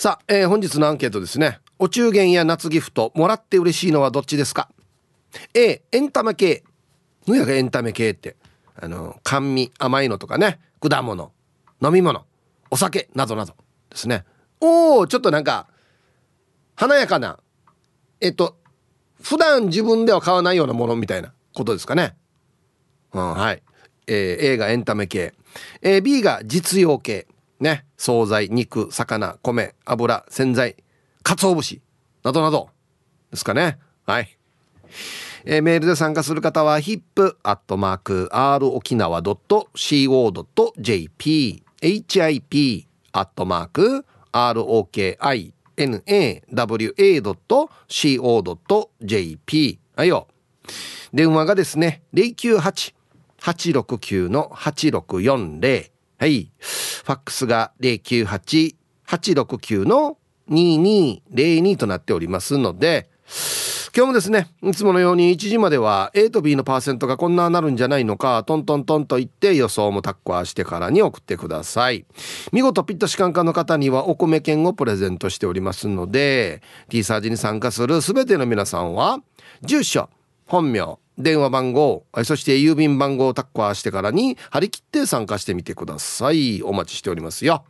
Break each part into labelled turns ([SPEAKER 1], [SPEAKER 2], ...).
[SPEAKER 1] さあ、えー、本日のアンケートですね。お中元や夏ギフトもらって嬉しいのはどっちですか？A エンタメ系。ぬやがエンタメ系ってあの甘味甘いのとかね。果物。飲み物。お酒。などなど。ですね。おおちょっとなんか華やかなえっと普段自分では買わないようなものみたいなことですかね。うんはい、えー、A がエンタメ系、えー、B が実用系。ね。惣菜肉魚米油洗剤鰹節などなど。ですかね。はい。えー、メールで参加する方は hip.r 沖縄 .co.jp hip.rokinawa.co.jp はいよ。電話がですね098-869-8640はい。ファックスが098-869の2202となっておりますので、今日もですね、いつものように1時までは A と B のパーセントがこんななるんじゃないのか、トントントンと言って予想もタッコアしてからに送ってください。見事ピッタシカンカンの方にはお米券をプレゼントしておりますので、T サージに参加する全ての皆さんは、住所、本名、電話番号、そして郵便番号をタッカーしてからに張り切って参加してみてください。お待ちしておりますよ。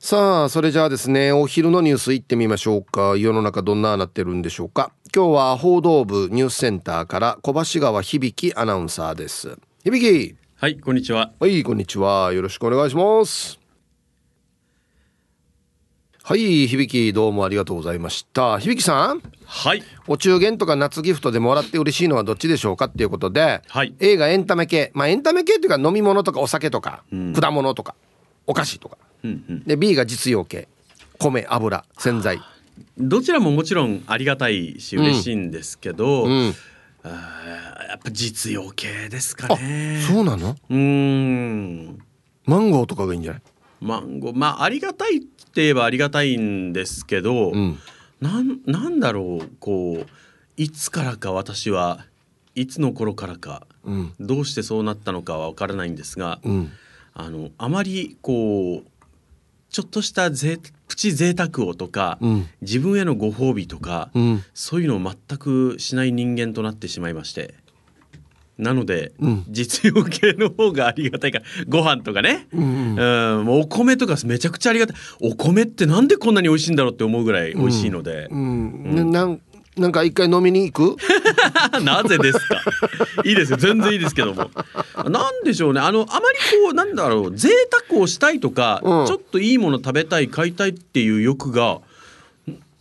[SPEAKER 1] さあ、それじゃあですね、お昼のニュース行ってみましょうか。世の中どんななってるんでしょうか。今日は報道部ニュースセンターから小橋川響アナウンサーです。響
[SPEAKER 2] はい、こんにちは。
[SPEAKER 1] はい、こんにちは。よろしくお願いします。はい響どうもありがとうございました。響さん。
[SPEAKER 2] はい。
[SPEAKER 1] お中元とか夏ギフトでもらって嬉しいのはどっちでしょうかっていうことで、
[SPEAKER 2] はい、
[SPEAKER 1] 映画エンタメ系。まあエンタメ系っていうか飲み物とかお酒とか、うん、果物とかお菓子とか、うんうん、で B が実用系。米油洗剤。
[SPEAKER 2] どちらももちろんありがたいし嬉しいんですけど、うん。うん、あやっぱ実用系ですかね。
[SPEAKER 1] そうなの？
[SPEAKER 2] うん。
[SPEAKER 1] マンゴーとかがいいんじゃない？
[SPEAKER 2] マンゴー。まあありがたいって言えばありがたいんですけど、うん、なんなんだろうこういつからか私はいつの頃からか、うん、どうしてそうなったのかは分からないんですが、うん、あのあまりこうちょっとしたぜプチ贅沢をとか、うん、自分へのご褒美とか、うん、そういうのを全くしない人間となってしまいましてなので、うん、実用系の方がありがたいか。らご飯とかね、うん、うん、お米とかめちゃくちゃありがたい。お米ってなんでこんなに美味しいんだろうって思うぐらい美味しいので、
[SPEAKER 1] うん。なんなんか一回飲みに行く？
[SPEAKER 2] なぜですか？いいですよ。全然いいですけども。なんでしょうね。あのあまりこうなんだろう。贅沢をしたいとか、ちょっといいもの食べたい買いたいっていう欲が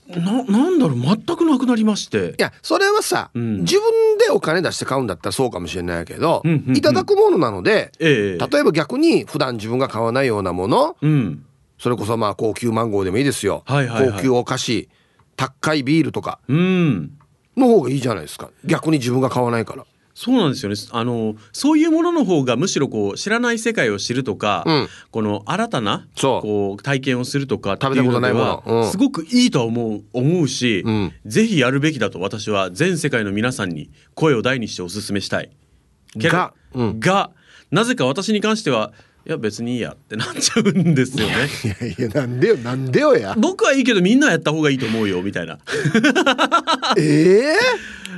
[SPEAKER 2] ななんだろう全くなくなりまして。
[SPEAKER 1] いやそれはさ、うん、自分でお金出して買うんだったらそうかもしれないけど、うんうんうん、いただくものなので、えー、例えば逆に普段自分が買わないようなもの、うん、それこそまあ高級マンゴーでもいいですよ、はいはいはい、高級お菓子高いビールとかの方がいいじゃないですか。逆に自分が買わないから。
[SPEAKER 2] そうなんですよね。あのそういうものの方がむしろこう知らない世界を知るとか、うん、この新たなこう体験をするとか
[SPEAKER 1] 食べたことないも
[SPEAKER 2] の、うん、すごくいいとは思う思うし、うん、ぜひやるべきだと私は全世界の皆さんに声を大にしてお勧めしたい。
[SPEAKER 1] が、
[SPEAKER 2] がなぜか私に関してはいや別にいいやってなっちゃうんですよね。
[SPEAKER 1] いやいやなんでよなんでよや。
[SPEAKER 2] 僕はいいけどみんなやった方がいいと思うよみたいな。
[SPEAKER 1] え え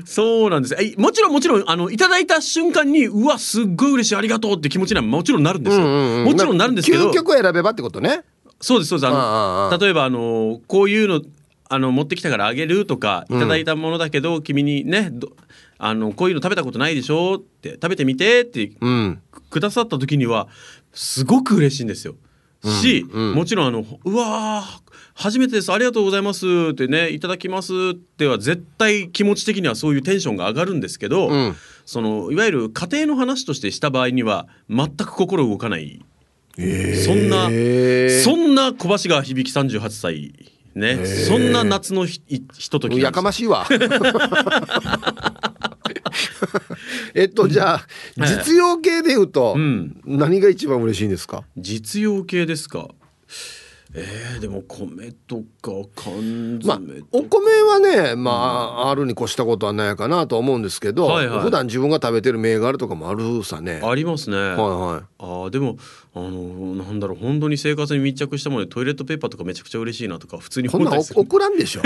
[SPEAKER 2] ー、そうなんですえもちろんもちろんあのいただいた瞬間にうわすっごい嬉しいありがとうって気持ちにはもちろんなるんですよ。うんうんうん、もちろんなるんですけど。
[SPEAKER 1] 究極選べばってことね。
[SPEAKER 2] そうですそうですあの例えばあのこういうのあの持ってきたからあげるとかいただいたものだけど、うん、君にねあのこういうの食べたことないでしょ？って食べてみてって、うん、くださった時にはすごく嬉しいんですよ。し、うんうん、もちろんあのうわ初めてですありがとうございますってねいただきますっては絶対気持ち的にはそういうテンションが上がるんですけど、うん、そのいわゆる家庭の話としてした場合には全く心動かない、えー、そんなそんな小橋が響き38歳。ね、そんな夏のひひととき
[SPEAKER 1] やかましいわ えっとじゃあ実用系でいうと、何が一番嬉しいんですか？
[SPEAKER 2] 実用系ですか？えー、でも米とか缶
[SPEAKER 1] まあ
[SPEAKER 2] 詰とか、
[SPEAKER 1] お米はねまあ、あるに越したことはないかなとは思うんですけど、
[SPEAKER 2] はいはい。
[SPEAKER 1] 普段自分が食べてる銘柄とかもあるさね。
[SPEAKER 2] ありますね、
[SPEAKER 1] はいはい。
[SPEAKER 2] あーでもあのなんだろう本当に生活に密着したものでトイレットペーパーとかめちゃくちゃ嬉しいなとか普通に
[SPEAKER 1] こんな送らんでしょ。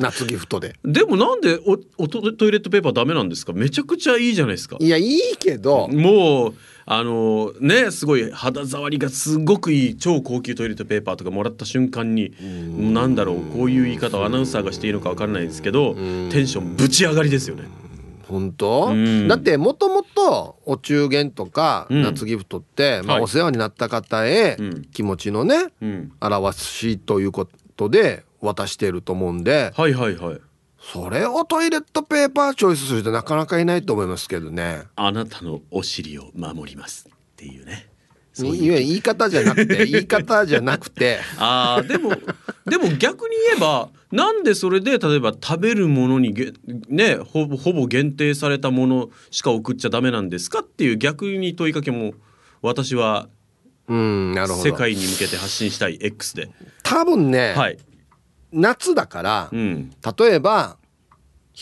[SPEAKER 1] 夏ギフトで。
[SPEAKER 2] でもなんでおおトトイレットペーパーダメなんですか？めちゃくちゃいいじゃないですか。
[SPEAKER 1] いやいいけど
[SPEAKER 2] もうあのねすごい肌触りがすごくいい超高級トイレットペーパーとかもらった瞬間になんだろうこういう言い方をアナウンサーがしていいのか分からないですけどテンションぶち上がりですよね。
[SPEAKER 1] 本当？
[SPEAKER 2] ん。
[SPEAKER 1] だってもともとお中元とか
[SPEAKER 2] うん。
[SPEAKER 1] 夏ギフトって、まあ、
[SPEAKER 2] はい。
[SPEAKER 1] お世話になった方へ
[SPEAKER 2] うん。
[SPEAKER 1] 気持ちのね、
[SPEAKER 2] うん、
[SPEAKER 1] 表しということで渡してると思うんで。
[SPEAKER 2] はいはいはい。
[SPEAKER 1] それをトイレットペーパーチョイスする人なかなかいないと思いますけどね。
[SPEAKER 2] あなたのお尻を守りますっていうね。そう
[SPEAKER 1] い
[SPEAKER 2] いう
[SPEAKER 1] や言い方じゃなくて 言い方じゃなくて
[SPEAKER 2] あーでも でも逆に言えばなんでそれで例えば食べるものにげねほぼほぼ限定されたものしか送っちゃダメなんですかっていう逆に問いかけも私は
[SPEAKER 1] うんなるほど
[SPEAKER 2] 世界に向けて発信したい X で。
[SPEAKER 1] 多分ね、
[SPEAKER 2] はい。
[SPEAKER 1] 夏だから、
[SPEAKER 2] うん。
[SPEAKER 1] 例えば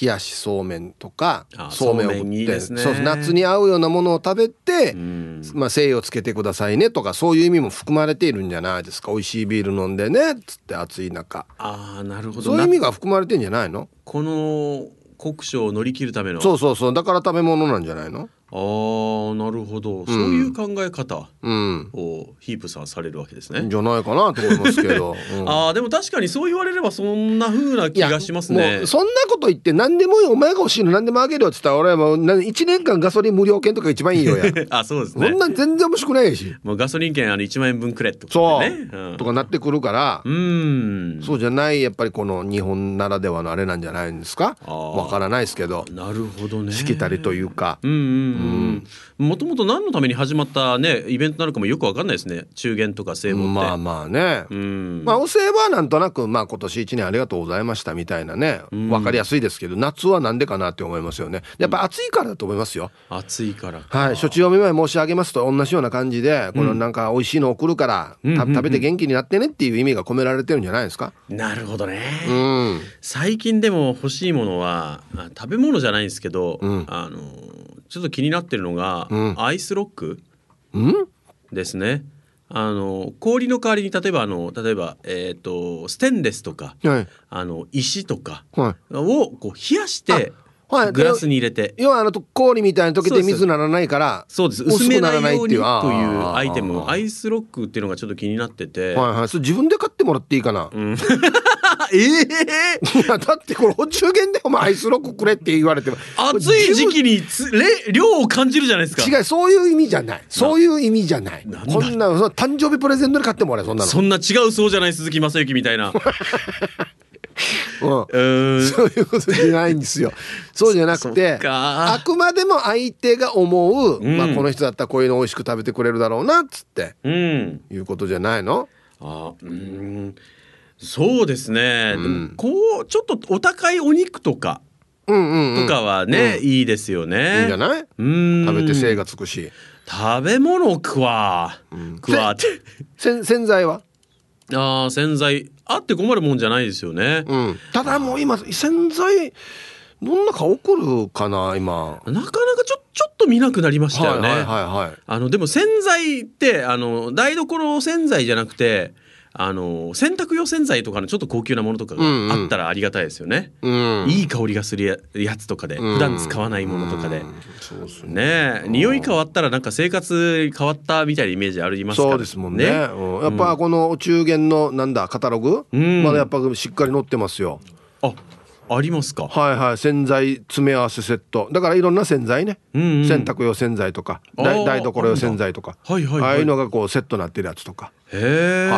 [SPEAKER 1] 冷やしそうめんとか
[SPEAKER 2] あ
[SPEAKER 1] そうめんを
[SPEAKER 2] そうめんい
[SPEAKER 1] 送って夏に合うようなものを食べて、
[SPEAKER 2] うん。
[SPEAKER 1] まあ、精をつけてくださいねとかそういう意味も含まれているんじゃないですか。美味しいビール飲んでねっつって暑い中。
[SPEAKER 2] ああなるほど。
[SPEAKER 1] そういう意味
[SPEAKER 2] な
[SPEAKER 1] が含まれてんじゃないの？
[SPEAKER 2] この酷暑を乗り切るための。
[SPEAKER 1] そうそうそう。だから食べ物なんじゃないの？
[SPEAKER 2] ああなるほど、そういう考え方
[SPEAKER 1] うん
[SPEAKER 2] をヒープさんされるわけですね。
[SPEAKER 1] じゃないかなと思いますけど、うん
[SPEAKER 2] ああでも確かにそう言われればそんな風な気がしますね。
[SPEAKER 1] そんなこと言って何でもいいお前が欲しいの何でもあげるよって言ったら俺はもうな1年間ガソリン無料券とか一番いいよや
[SPEAKER 2] あそうですね
[SPEAKER 1] そん。なん全然欲しくないし
[SPEAKER 2] もうガソリン券あの1万円分くれってこ
[SPEAKER 1] そう、
[SPEAKER 2] とでね。うん
[SPEAKER 1] とかなってくるから、
[SPEAKER 2] うーん。
[SPEAKER 1] そうじゃないやっぱりこの日本ならではのあれなんじゃないんですか？わからないですけど
[SPEAKER 2] なるほどね。
[SPEAKER 1] しきたりというか、
[SPEAKER 2] うんうんうん。もともと何のために始まったねイベントなのかもよくわかんないですね。中元とか聖母って。
[SPEAKER 1] まあまあね、
[SPEAKER 2] うん。
[SPEAKER 1] まあお歳暮はなんとなくまあ今年一年ありがとうございましたみたいなね。わかりやすいですけど夏はなんでかなって思いますよね。やっぱ暑いからだと思いますよ。
[SPEAKER 2] 暑いから。か。
[SPEAKER 1] はい、処置お見舞い申し上げますと同じような感じでこのなんか美味しいの送るから、た食べて元気になってねっていう意味が込められてるんじゃないですか？
[SPEAKER 2] なるほどね。
[SPEAKER 1] うん。
[SPEAKER 2] 最近でも欲しいものはあ食べ物じゃないんですけど、
[SPEAKER 1] ん。
[SPEAKER 2] あのちょっと気になってるのが、
[SPEAKER 1] ん。
[SPEAKER 2] アイスロック？
[SPEAKER 1] うん？
[SPEAKER 2] ですね。あの氷の代わりに例えばあの例えばえっ、とステンレスとか
[SPEAKER 1] はい。
[SPEAKER 2] あの石とか
[SPEAKER 1] はい。
[SPEAKER 2] をこう冷やして
[SPEAKER 1] あはい。
[SPEAKER 2] グラスに入れて。
[SPEAKER 1] 要はあのと氷みたいに溶けて水ならないから
[SPEAKER 2] そうです。
[SPEAKER 1] 薄くならない
[SPEAKER 2] ようにというアイテムアイスロックっていうのがちょっと気になってて、
[SPEAKER 1] はいはい。それ自分で買ってもらっていいかな、
[SPEAKER 2] ええ
[SPEAKER 1] いやだってこれお中元でお前アイスロックくれって言われても。
[SPEAKER 2] 暑い時期につれ量を感じるじゃないですか。
[SPEAKER 1] 違うそういう意味じゃない。そういう意味じゃない。こんな誕生日プレゼントで買ってもらえそんなの。
[SPEAKER 2] そんな違うそうじゃない鈴木雅之みたいな。
[SPEAKER 1] うん。そういうことじゃないんですよ。そうじゃなく
[SPEAKER 2] そ
[SPEAKER 1] てあくまでも相手が思う、
[SPEAKER 2] ん。
[SPEAKER 1] まあ、この人だったらこういうの美味しく食べてくれるだろうなっつって。
[SPEAKER 2] うん。
[SPEAKER 1] いうことじゃないの？
[SPEAKER 2] あうーん。そうですね、でもこうちょっとお高いお肉とか。
[SPEAKER 1] うんうん、うん、
[SPEAKER 2] とかはね、いいですよね。
[SPEAKER 1] いいんじゃない？
[SPEAKER 2] うん。
[SPEAKER 1] 食べて精がつくし。
[SPEAKER 2] 食べ物食わ、食わって。
[SPEAKER 1] せ洗剤は、
[SPEAKER 2] あー洗剤。あって困るもんじゃないですよね、
[SPEAKER 1] うん、ただもう今洗剤どんなか送るかな今。
[SPEAKER 2] なかなかちょちょっと見なくなりましたよね、
[SPEAKER 1] はいはいはいはい。
[SPEAKER 2] あのでも洗剤ってあの台所洗剤じゃなくてあの洗濯用洗剤とかのちょっと高級なものとかがあったらありがたいですよね。
[SPEAKER 1] うん。
[SPEAKER 2] いい香りがするややつとかで
[SPEAKER 1] うん。
[SPEAKER 2] 普段使わないものとかで。
[SPEAKER 1] うん。そうですね。
[SPEAKER 2] ねえ匂い変わったらなんか生活変わったみたいなイメージありますから。
[SPEAKER 1] そうですもんね。うん。やっぱこのお中元のなんだカタログ、
[SPEAKER 2] ん。
[SPEAKER 1] まだやっぱしっかり載ってますよ。
[SPEAKER 2] あありますか？
[SPEAKER 1] はいはい。洗剤詰め合わせセット。だからいろんな洗剤ね、
[SPEAKER 2] うんうん。
[SPEAKER 1] 洗濯用洗剤とか台台所用洗剤とか。
[SPEAKER 2] はいはいはい。
[SPEAKER 1] ああいうのがこうセットになってるやつとか。
[SPEAKER 2] へ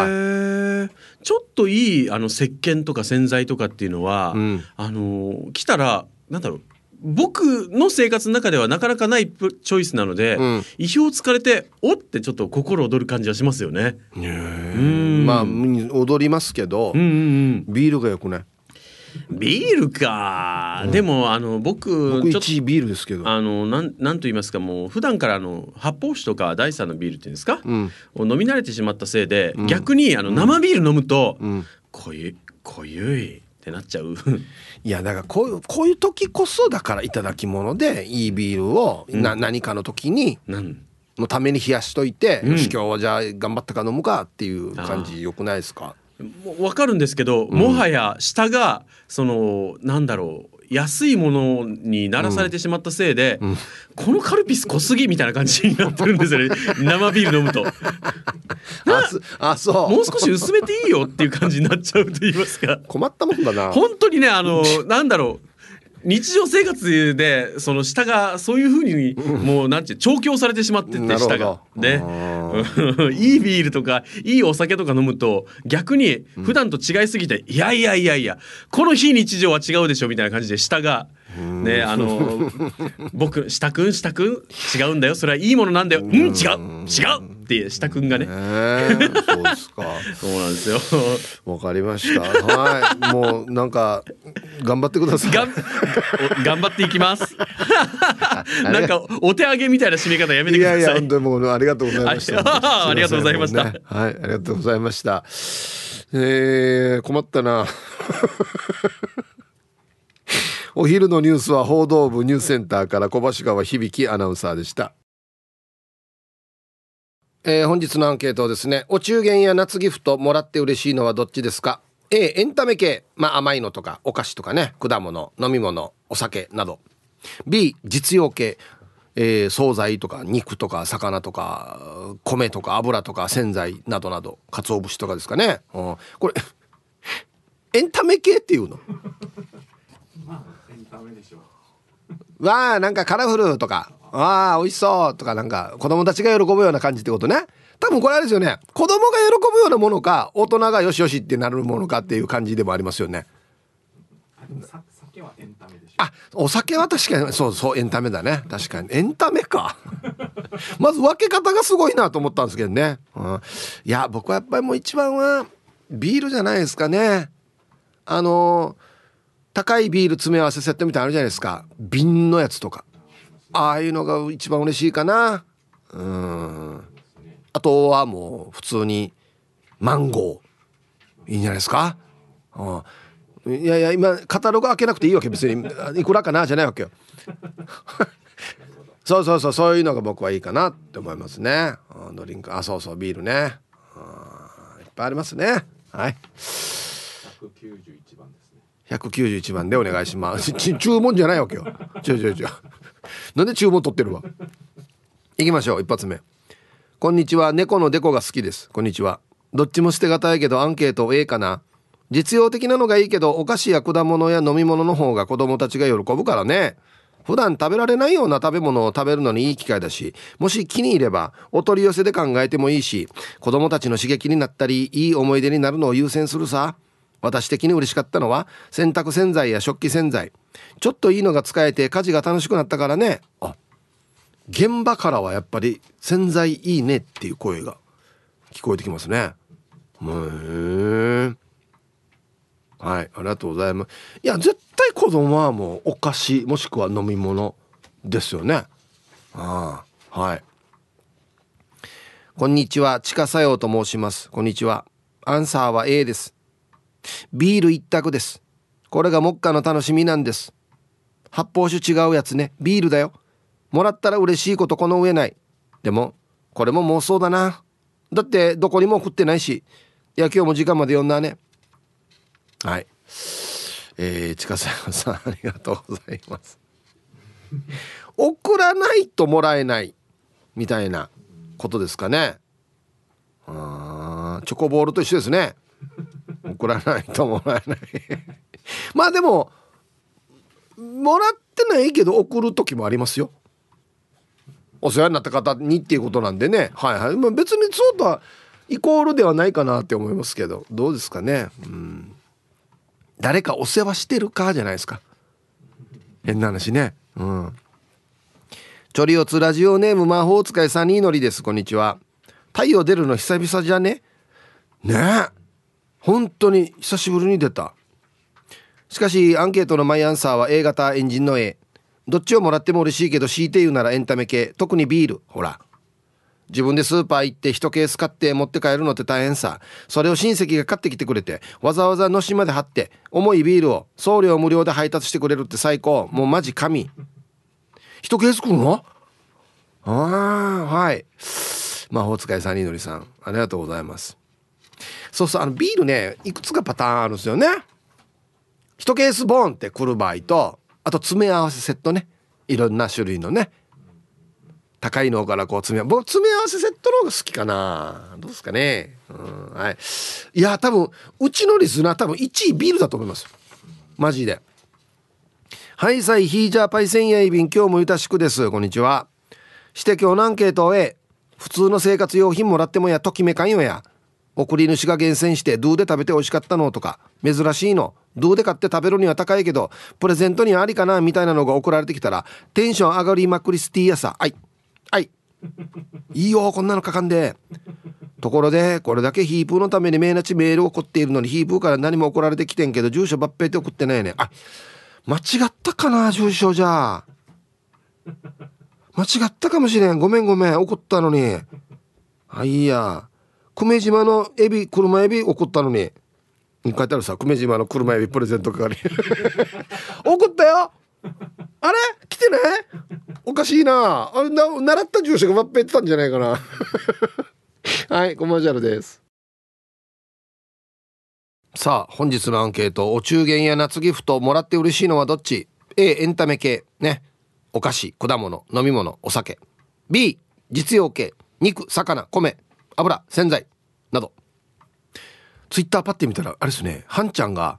[SPEAKER 2] え、ちょっといいあの石鹸とか洗剤とかっていうのは、
[SPEAKER 1] ん。
[SPEAKER 2] あの来たらなんだろう。僕の生活の中ではなかなかないプチョイスなので、
[SPEAKER 1] ん。
[SPEAKER 2] 意表をつかれておってちょっと心躍る感じはしますよね。うん。
[SPEAKER 1] まあうん踊りますけど、
[SPEAKER 2] うんうん
[SPEAKER 1] ビールがよくない
[SPEAKER 2] ビールか、でもあの僕
[SPEAKER 1] 僕
[SPEAKER 2] ちょっ
[SPEAKER 1] 1位ビールですけど。
[SPEAKER 2] とあのなんなんと言いますかもう普段からあの発泡酒とか第三のビールっていうんですか、
[SPEAKER 1] ん。
[SPEAKER 2] を飲み慣れてしまったせいで、逆にあの生ビール飲むと、
[SPEAKER 1] ん。
[SPEAKER 2] 濃い濃ゆいってなっちゃう。
[SPEAKER 1] いやだからこういうこういう時こそだからいただき物でいいビールをな、何かの時に
[SPEAKER 2] なん？
[SPEAKER 1] のために冷やしといて、
[SPEAKER 2] うん。
[SPEAKER 1] よし今日はじゃあ頑張ったから飲むかっていう感じよくないですか？
[SPEAKER 2] もう分かるんですけど、もはや下がそのなんだろう安いものにならされてしまったせいで、このカルピス濃すぎみたいな感じになってるんですよね。生ビール飲むと。
[SPEAKER 1] あそう。
[SPEAKER 2] もう少し薄めていいよっていう感じになっちゃうと言いますか。
[SPEAKER 1] 困ったもんだな。
[SPEAKER 2] 本当にねあの なんだろう日常生活でその下がそういうふうにもうなんて調教されてしまってて下が。ね。
[SPEAKER 1] あ
[SPEAKER 2] いいビールとかいいお酒とか飲むと逆に普段と違いすぎて、いやいやいやいやこの非日常は違うでしょみたいな感じで下が。ねあの 僕下くん下くん？違うんだよ。それはいいものなんだよ。うん違う。違うって下くんがね。
[SPEAKER 1] そうですか。
[SPEAKER 2] そうなんですよ。
[SPEAKER 1] わかりました。はい。もうなんか頑張ってください。
[SPEAKER 2] 頑張っていきます。なんかお手上げみたいな締め方やめて
[SPEAKER 1] い
[SPEAKER 2] ください。
[SPEAKER 1] やいや本当にもうありがとうございました。
[SPEAKER 2] あ ありがとうございました。
[SPEAKER 1] はい。ありがとうございました。えー、困ったな。お昼のニュースは報道部ニュースセンターから小橋川響アナウンサーでしたえー本日のアンケートですねお中元や夏ギフトもらって嬉しいのはどっちですか？A エンタメ系。まあ甘いのとかお菓子とかね。果物飲み物お酒など。B 実用系。えー惣菜とか肉とか魚とか米とか油とか洗剤などなど。鰹節とかですかね、うん、これ エンタメ系っていうの？わあなんかカラフルとかああ美味しそう。とかなんか子供たちが喜ぶような感じってことね。多分これあれですよね。子供が喜ぶようなものか大人がよしよしってなるものかっていう感じでもありますよね。あお酒は確かにそうそうエンタメだね。確かに。エンタメか。まず分け方がすごいなと思ったんですけどね、うん、いや僕はやっぱりもう一番はビールじゃないですかね。あの高いビール詰め合わせセットみたいなのあるじゃないですか。瓶のやつとかああいうのが一番嬉しいかな。うん。あとはもう普通にマンゴー。いいんじゃないですか、うん、いやいや今カタログ開けなくていいわけ別に。いくらかなじゃないわけよ。そうそうそうそういうのが僕はいいかなって思いますね。うんドリンク。あそうそうビールね。うんいっぱいありますね。はい。
[SPEAKER 3] 191番ですね。
[SPEAKER 1] 191番でお願いします。ち注文じゃないわけよ。違う違う違うなんで注文取ってるわ？行きましょう一発目。こんにちは。猫のデコが好きです。こんにちは。どっちも捨てがたいけどアンケート A かな。実用的なのがいいけどお菓子や果物や飲み物の方が子供たちが喜ぶからね。普段食べられないような食べ物を食べるのにいい機会だしもし気に入ればお取り寄せで考えてもいいし子供たちの刺激になったりいい思い出になるのを優先するさ。私的に嬉しかったのは洗濯洗剤や食器洗剤。ちょっといいのが使えて家事が楽しくなったからね。あ現場からはやっぱり洗剤いいねっていう声が聞こえてきますね。へえはいありがとうございます。いや絶対子供はもうお菓子もしくは飲み物ですよね。ああはい。こんにちは地下作用と申します。こんにちは。アンサーは A です。ビール一択です。これが目下の楽しみなんです。発泡酒違うやつね。ビールだよ。もらったら嬉しいことこの上ない。でもこれも妄想だな。だってどこにも送ってないし。いや今日も時間まで読んだね。はい。えー、近沢さんありがとうございます。送らないともらえない。みたいなことですかね。あーチョコボールと一緒ですね。送らないともらえない。まあでももらってないけど送る時もありますよ。お世話になった方にっていうことなんでね。はいはい、まあ、別にそうとはイコールではないかなって思いますけど。どうですかね。うん。誰かお世話してるかじゃないですか。変な話ね。うん。チョリオツラジオネーム魔法使いサニーのりです。こんにちは。太陽出るの久々じゃね？ね。え本当に久しぶりに出た。しかしアンケートのマイアンサーは A 型エンジンの A どっちをもらっても嬉しいけど強いて言うならエンタメ系。特にビール。ほら。自分でスーパー行って1ケース買って持って帰るのって大変さ。それを親戚が買ってきてくれてわざわざのしまで貼って重いビールを送料無料で配達してくれるって最高。もうマジ神。1ケース来るの？ああはい。魔法使いサニーのりさんありがとうございます。そうそうあのビールねいくつかパターンあるんですよね。1ケースボーンって来る場合とあと詰め合わせセットね。いろんな種類のね。高いのからこう詰め僕詰め合わせセットの方が好きかな。どうですかね、うん、はい。いや多分うちのリスナー多分1位ビールだと思います。マジで。はいさいヒージャーパイセンやいびん今日もゆたしくです。こんにちは。して今日のアンケートを普通の生活用品もらってもやときめかんよや。送り主が厳選してドゥで食べて美味しかったのとか珍しいのドゥで買って食べるには高いけどプレゼントにありかなみたいなのが送られてきたらテンション上がりまくりスティーやさはい。はい。いいよこんなのかかんで。ところでこれだけヒープーのためにメーナチメールを送っているのにヒープーから何も送られてきてんけど住所抜兵って送ってないね。あ間違ったかな住所じゃ。間違ったかもしれん。ごめんごめん。送ったのに。あいいや。久米島のエビ車エビ送ったのに。書いてあるさ久米島の車エビプレゼント係。送ったよ。あれ？来てねおかしいな。あな習った住所がワッペってたんじゃないかな。はいコマーシャルです。さあ本日のアンケート。お中元や夏ギフトもらって嬉しいのはどっち？A エンタメ系。ね。お菓子果物飲み物お酒。B 実用系。肉魚米。油洗剤。など。ツイッターパッて見たらあれですね。はんちゃんが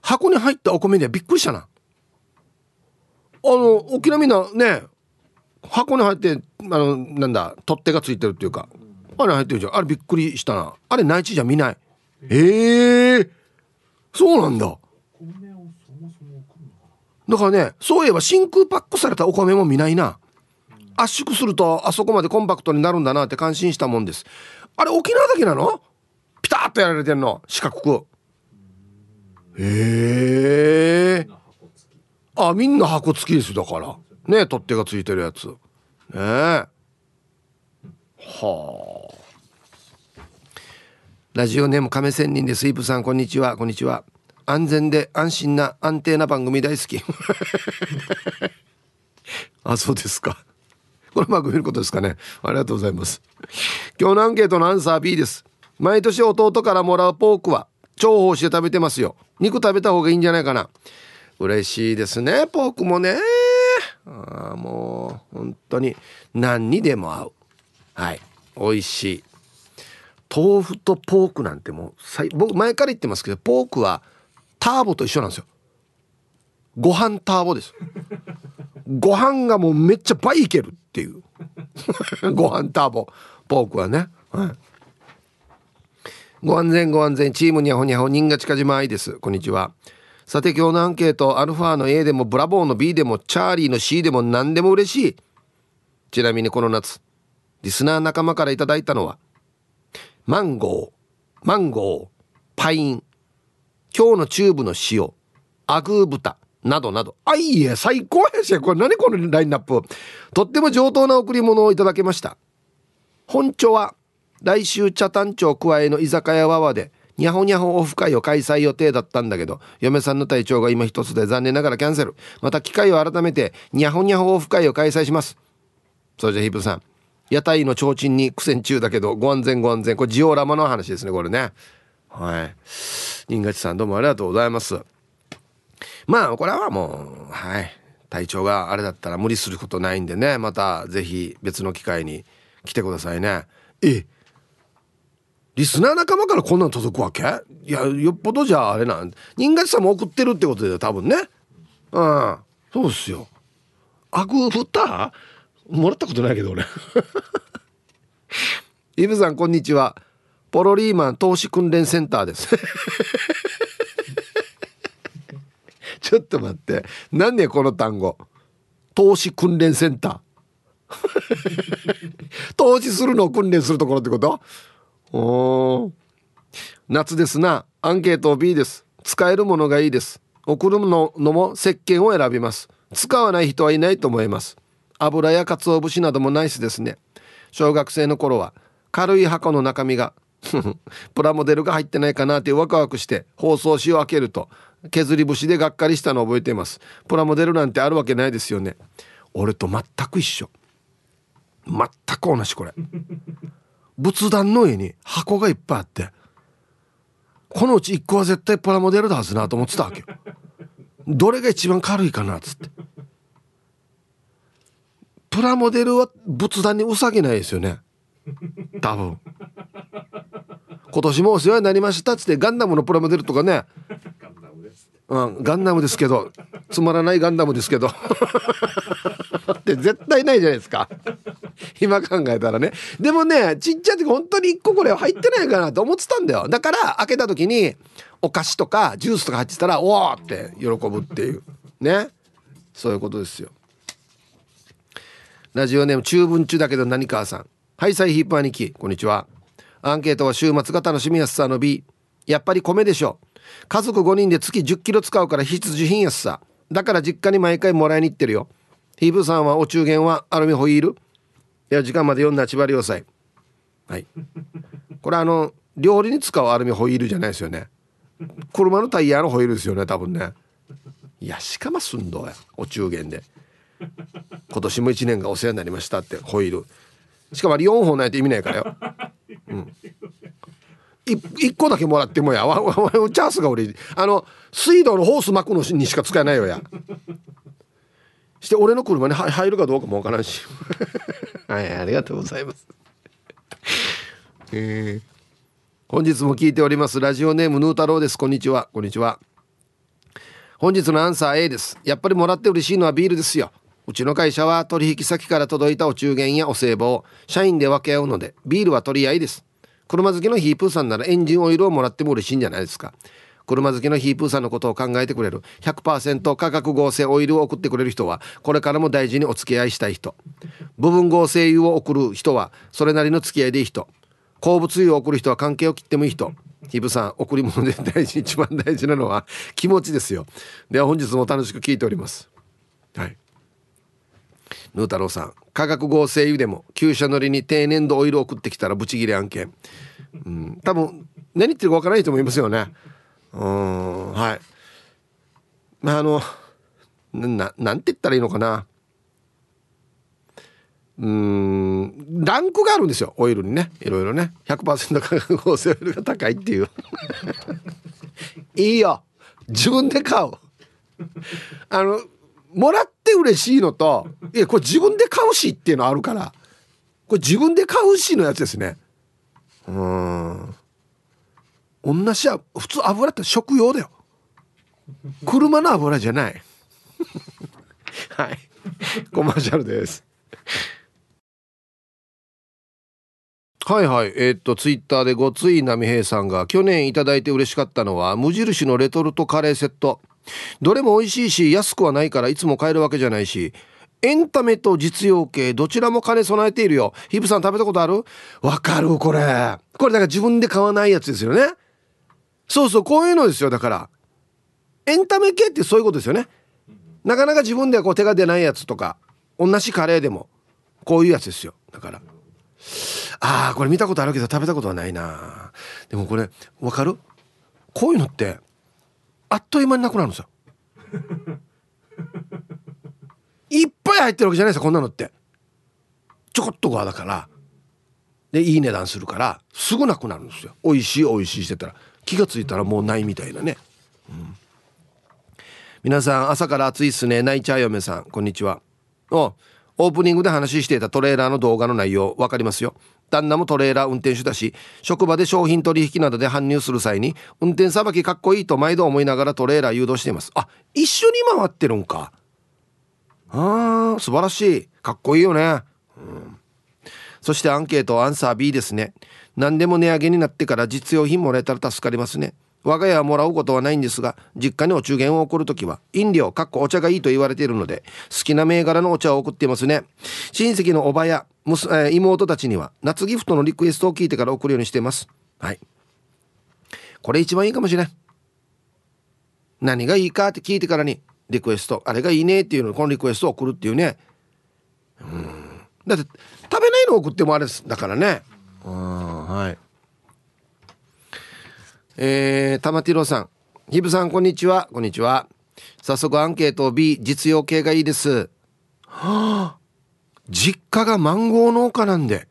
[SPEAKER 1] 箱に入ったお米でびっくりしたな。あの沖縄みんなね箱に入ってあのなんだ取っ手がついてるっていうかあれ入ってるじゃん。あれびっくりしたな。あれ内地じゃ見ない。ええー、そうなんだ。だからねそういえば真空パックされたお米も見ないな。圧縮するとあそこまでコンパクトになるんだなって感心したもんです。あれ沖縄だけなの？ピタッとやられてんの？四角く。へえ。あみんな箱付きですだから。ね取っ手がついてるやつ。ねえ。はあ。ラジオネーム亀仙人でスイープさんこんにちは。こんにちは。安全で安心な安定な番組大好き。あそうですか。これうまく見ることですかね。ありがとうございます。今日のアンケートのアンサー B です。毎年弟からもらうポークは重宝して食べてますよ。肉食べた方がいいんじゃないかな。嬉しいですねポークもね。あもう本当に何にでも合う。はい。美味しい。豆腐とポークなんてもう僕前から言ってますけどポークはターボと一緒なんですよ。ご飯ターボです。ご飯がもうめっちゃ倍いける。っていう。ご飯ターボポークはね、はい、ご安全ご安全。チームにゃほにゃほ。人が近島愛です。こんにちは。さて今日のアンケートアルファの A でもブラボーの B でもチャーリーの C でも何でも嬉しい。ちなみにこの夏リスナー仲間からいただいたのはマンゴーマンゴーパイン。今日のチューブの塩アグー豚。などなど。あいえ最高やしこれ何このラインナップ。とっても上等な贈り物をいただけました。本庁は来週茶炭町加えの居酒屋わわでにゃほにゃほオフ会を開催予定だったんだけど嫁さんの体調が今一つで残念ながらキャンセル。また機会を改めてにゃほにゃほオフ会を開催します。それじゃヒープさん。屋台の提灯に苦戦中だけどご安全ご安全。これジオラマの話ですねこれね。はい。新勝さんどうもありがとうございます。まあこれはもうはい。体調があれだったら無理することないんでね。また是非別の機会に来てくださいね。えリスナー仲間からこんなの届くわけ？いやよっぽどじゃああれなん人勝さんも送ってるってことで多分ね。うん。そうっすよ。アグフタもらったことないけど俺。イブさんこんにちは。ポロリーマン投資訓練センターです。ちょっと待って。何ねこの単語。投資訓練センター。投資するのを訓練するところってこと？お夏ですな。アンケート B です。使えるものがいいです。送るののも石鹸を選びます。使わない人はいないと思います。油や鰹節などもナイスですね。小学生の頃は軽い箱の中身がプラモデルが入ってないかなってワクワクして包装紙を開けると削り節でがっかりしたのを覚えています。プラモデルなんてあるわけないですよね。俺と全く一緒。全く同じこれ。仏壇の上に箱がいっぱいあって。このうち1個は絶対プラモデルだはずなと思ってたわけ。よどれが一番軽いかなっつって。プラモデルは仏壇にうさぎないですよね。多分。今年もお世話になりましたっつってガンダムのプラモデルとかね。うん、ガンダムですけどつまらないガンダムですけど。って絶対ないじゃないですか。今考えたらね。でもねちっちゃい時本当に1個これ入ってないかなと思ってたんだよ。だから開けた時にお菓子とかジュースとか入ってたらおおって喜ぶっていう。ね。そういうことですよ。ラジオネーム中文中だけど何川さん。ハイサイヒップ兄貴こんにちは。アンケートは週末が楽しみやすさの B やっぱり米でしょ。家族5人で月10キロ使うから必需品やすさ。だから実家に毎回もらいに行ってるよ。ヒーブさんはお中元はアルミホイール。いや時間まで読んだ千葉良斎はい。これあの料理に使うアルミホイールじゃないですよね。車のタイヤのホイールですよね多分ね。いやしかますんどやお中元で。今年も1年がお世話になりましたってホイール。しかもあれ4本ないと意味ないからよ、1個だけもらってもや。わわわチャンスが俺。あの水道のホース巻くのにしか使えないよや。して俺の車に入るかどうかもわからんし。はいありがとうございます。えー、本日も聞いております。ラジオネームヌー太郎です。こんにちは。こんにちは。本日のアンサー A です。やっぱりもらって嬉しいのはビールですよ。うちの会社は取引先から届いたお中元やお歳暮を社員で分け合うのでビールは取り合いです。車好きのヒープーさんならエンジンオイルをもらっても嬉しいんじゃないですか。車好きのヒープーさんのことを考えてくれる。100%価格合成オイルを送ってくれる人はこれからも大事にお付き合いしたい人。部分合成油を送る人はそれなりの付き合いでいい人。鉱物油を送る人は関係を切ってもいい人。ヒブさん贈り物で大事一番大事なのは気持ちですよ。では本日も楽しく聞いております。はい。ヌー太郎さん化学合成油でも旧車乗りに低粘度オイルを送ってきたらブチギレ案件。うん多分何言ってるか分からないと思いますよね。うんはい。まああのななんて言ったらいいのかな。うんランクがあるんですよオイルにね。いろいろね。100%化学合成オイルが高いっていう。いいよ。自分で買う。あのもらって嬉しいのといやこれ自分で買うしっていうのあるからこれ自分で買うしのやつですね。うん。同じは普通油って食用だよ。車の油じゃない。はい。コマーシャルです。はいはい。えー、っとツイッターでごつい波平さんが去年いただいて嬉しかったのは無印のレトルトカレーセット。どれも美味しいし安くはないからいつも買えるわけじゃないし。エンタメと実用系どちらも金備えているよ。ヒブさん食べたことある？わかるこれ。これだから自分で買わないやつですよね。そうそうこういうのですよだから。エンタメ系ってそういうことですよね。なかなか自分ではこう手が出ないやつとか同じカレーでもこういうやつですよ。だから。ああこれ見たことあるけど食べたことはないな。でもこれわかる？こういうのってあっという間になくなるんですよ。いっぱい入ってるわけじゃないですよこんなのって。ちょこっとがだから。でいい値段するからすぐなくなるんですよ。美味しい美味しいしてたら。気が付いたらもうないみたいなね、うん、皆さん朝から暑いっすね。泣いちゃう嫁さんこんにちは。おオープニングで話していたトレーラーの動画の内容分かりますよ。旦那もトレーラー運転手だし職場で商品取引などで搬入する際に運転さばきかっこいいと毎度思いながらトレーラー誘導しています。あ一緒に回ってるんか。あー素晴らしい。かっこいいよね、うん、そしてアンケートアンサー B ですね。何でも値上げになってから実用品もらえたら助かりますね。我が家はもらうことはないんですが実家にお中元を送るときは飲料かっこお茶がいいと言われているので好きな銘柄のお茶を送っていますね。親戚のおばや妹たちには夏ギフトのリクエストを聞いてから送るようにしています。はい。これ一番いいかもしれん。何がいいかって聞いてからにリクエストあれがいいねっていうのこのリクエストを送るっていうね。うん。だって食べないの送ってもあれです。だからね。うんはい。えー、玉ティロさん。ヒブさんこんにちは。こんにちは。早速アンケート B 実用系がいいです。は あ実家がマンゴー農家なんで。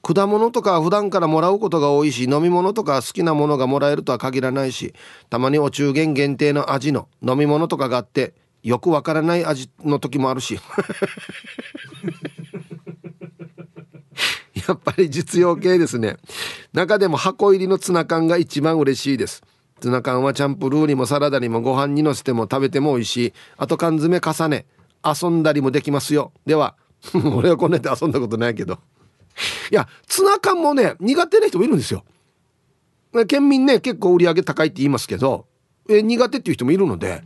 [SPEAKER 1] 果物とか普段からもらうことが多いし飲み物とか好きなものがもらえるとは限らないしたまにお中元限定の味の飲み物とかがあってよくわからない味の時もあるし。やっぱり実用系ですね。中でも箱入りのツナ缶が一番嬉しいです。ツナ缶はチャンプルーにもサラダにもご飯にのせても食べても美味しい。あと缶詰重ね。遊んだりもできますよ。では 俺はこんなで遊んだことないけど。いやツナ缶もね苦手な人もいるんですよ。県民ね結構売り上げ高いって言いますけどえ苦手っていう人もいるのでだか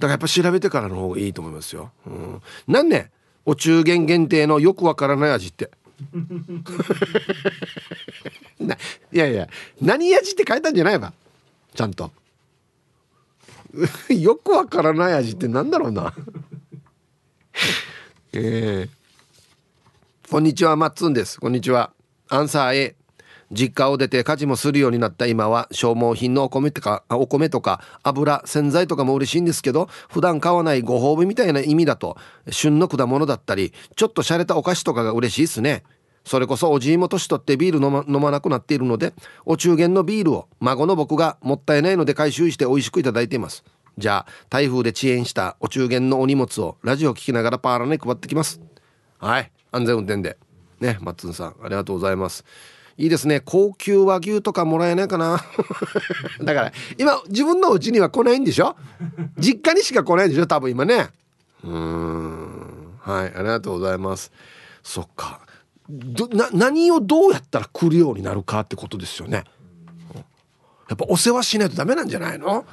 [SPEAKER 1] らやっぱ調べてからの方がいいと思いますよ、うん、なんねお中元限定のよくわからない味って。いやいや何味って書いたんじゃないわ。ちゃんと。よくわからない味ってなんだろうな。えー、こんにちはマッツンです。こんにちは。アンサー A 実家を出て家事もするようになった今は消耗品のお米とかお米とか油洗剤とかも嬉しいんですけど普段買わないご褒美みたいな意味だと旬の果物だったりちょっと洒落たお菓子とかが嬉しいですね。それこそおじいも年取ってビール飲ま飲まなくなっているのでお中元のビールを孫の僕がもったいないので回収して美味しくいただいています。じゃあ台風で遅延したお中元のお荷物をラジオ聞きながらパーラに配ってきます。はい安全運転で。ねマッツさんありがとうございます。いいですね。高級和牛とかもらえないかな。だから今自分のうちには来ないんでしょ？実家にしか来ないでしょ？多分今ね。うん。はいありがとうございます。そっか。どな何をどうやったら来るようになるかってことですよね。やっぱお世話しないとダメなんじゃないの？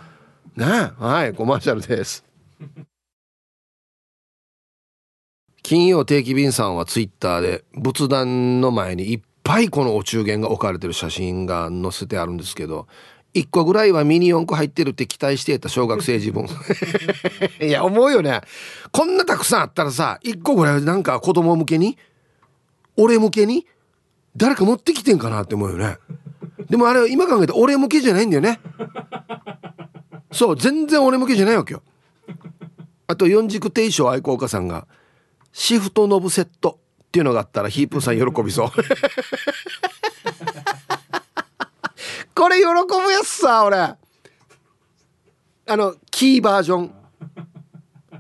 [SPEAKER 1] ね。はいコマーシャルです。金曜定期便さんはツイッターで仏壇の前にいっぱいこのお中元が置かれてる写真が載せてあるんですけど1個ぐらいはミニ四駆入ってるって期待してた小学生自分。いや思うよね。こんなたくさんあったらさ1個ぐらいなんか子供向けに俺向けに誰か持ってきてんかなって思うよね。でもあれ今考えて俺向けじゃないんだよね。そう全然俺向けじゃないわけよ。あと四軸定称愛好家さんがシフトノブセット。っていうのがあったらヒープさん喜びそう。これ喜ぶやつさ俺。あのキーバージョン。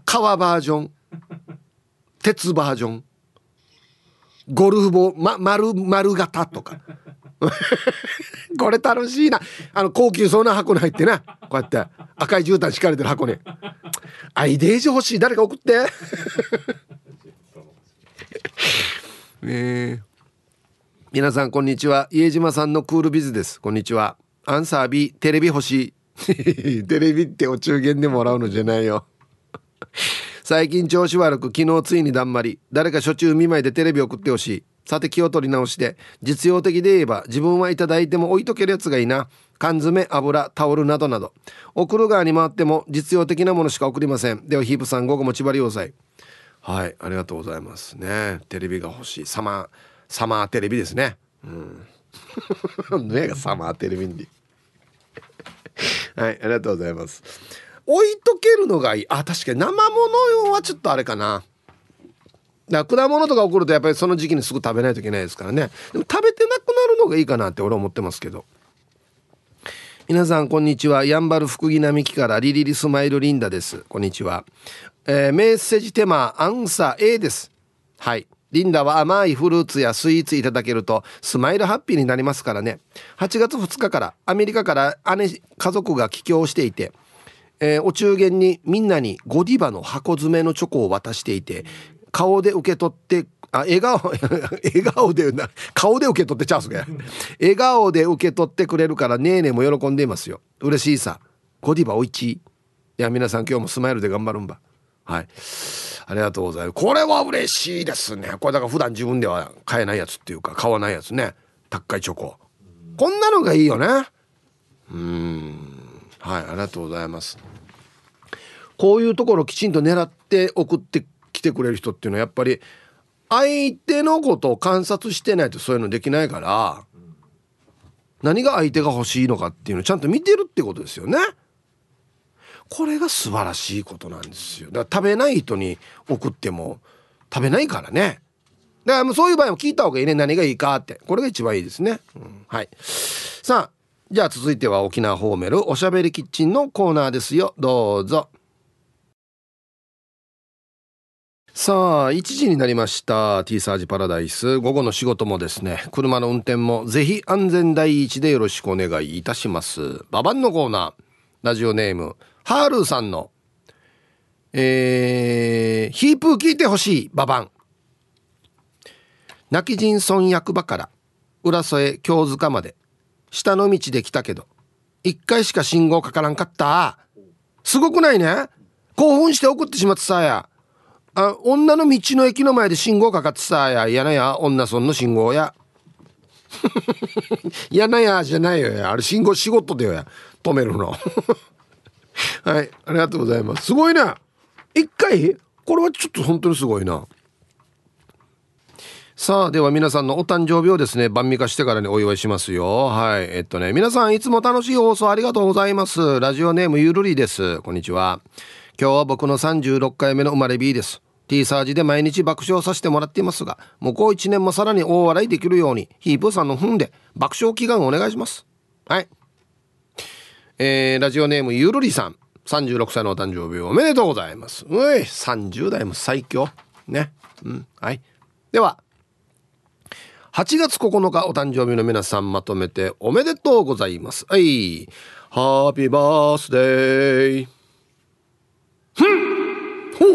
[SPEAKER 1] 革バージョン。鉄バージョン。ゴルフボー、ま、丸丸型とか。これ楽しいな。あの高級そうな箱に入ってな。こうやって。赤い絨毯敷かれてる箱に。アイデージ欲しい。誰か送って。ね皆さんこんにちは。家島さんのクールビズです。こんにちは。アンサー B テレビ欲しい。テレビってお中元でもらうのじゃないよ。最近調子悪く昨日ついにだんまり。誰か初中見舞いでテレビ送ってほしい。さて気を取り直して。実用的で言えば自分はいただいても置いとけるやつがいいな。缶詰油タオルなどなど。送る側に回っても実用的なものしか送りません。ではヒープさん午後も縛り要塞はいありがとうございますね。テレビが欲しい。サマーサマーテレビですね。うん。ねがサマーテレビに。はいありがとうございます。置いとけるのがいい。あ確かに。生もの用はちょっとあれかな。だから果物とか送るとやっぱりその時期にすぐ食べないといけないですからね。でも食べてなくなるのがいいかなって俺は思ってますけど。皆さんこんにちは。やんばる福木並木からリリリスマイルリンダです。こんにちは、えー、メッセージテーマアンサー A です。はい。リンダは甘いフルーツやスイーツいただけるとスマイルハッピーになりますからね。8月2日からアメリカから姉家族が帰郷していて、えー、お中元にみんなにゴディバの箱詰めのチョコを渡していて顔で受け取ってあ笑顔 笑顔でな。顔で受け取ってチャンスが笑顔で受け取ってくれるからねえねえも喜んでいますよ。嬉しいさ。ゴディバおい。ちいや皆さん今日もスマイルで頑張るんば。はい。ありがとうございます。これは嬉しいですね。これだから普段自分では買えないやつっていうか買わないやつね。高いチョコ。こんなのがいいよね。うん。はいありがとうございます。こういうところきちんと狙って送ってきてくれる人っていうのはやっぱり相手のことを観察してないとそういうのできないから何が相手が欲しいのかっていうのをちゃんと見てるってことですよね。これが素晴らしいことなんですよ。だから食べない人に送っても食べないからね。だからもうそういう場合も聞いた方がいいね。何がいいかって。これが一番いいですね、うん、はい。さあじゃあ続いては沖縄ホーメルおしゃべりキッチンのコーナーですよ。どうぞ。さあ1時になりました。T サージパラダイス。午後の仕事もですね。車の運転もぜひ安全第一でよろしくお願いいたします。ババンのコーナー。ラジオネームハールーさんのえー、ヒープー聞いてほしいババン。泣き人村役場から浦添京塚まで下の道で来たけど一回しか信号かからんかった。すごくないね。興奮して送ってしまってさや。あ女の道の駅の前で信号かかってさや。嫌なや女村の信号や。嫌なやじゃないよや。あれ信号仕事だよや。止めるの。はいありがとうございます。すごいな。一回？これはちょっと本当にすごいな。さあでは皆さんのお誕生日をですね晩味化してからにお祝いしますよ。はいえっとね皆さんいつも楽しい放送ありがとうございます。ラジオネームゆるりです。こんにちは。今日は僕の36回目の生まれ B です。T サージで毎日爆笑させてもらっていますが向こう1年もさらに大笑いできるようにヒープーさんの踏んで爆笑祈願をお願いします。はい。えー、ラジオネームゆるりさん。36歳のお誕生日おめでとうございます。うい30代も最強ね。うんはい。では8月9日お誕生日の皆さんまとめておめでとうございます。はい。ハッピーバースデーふん。ほ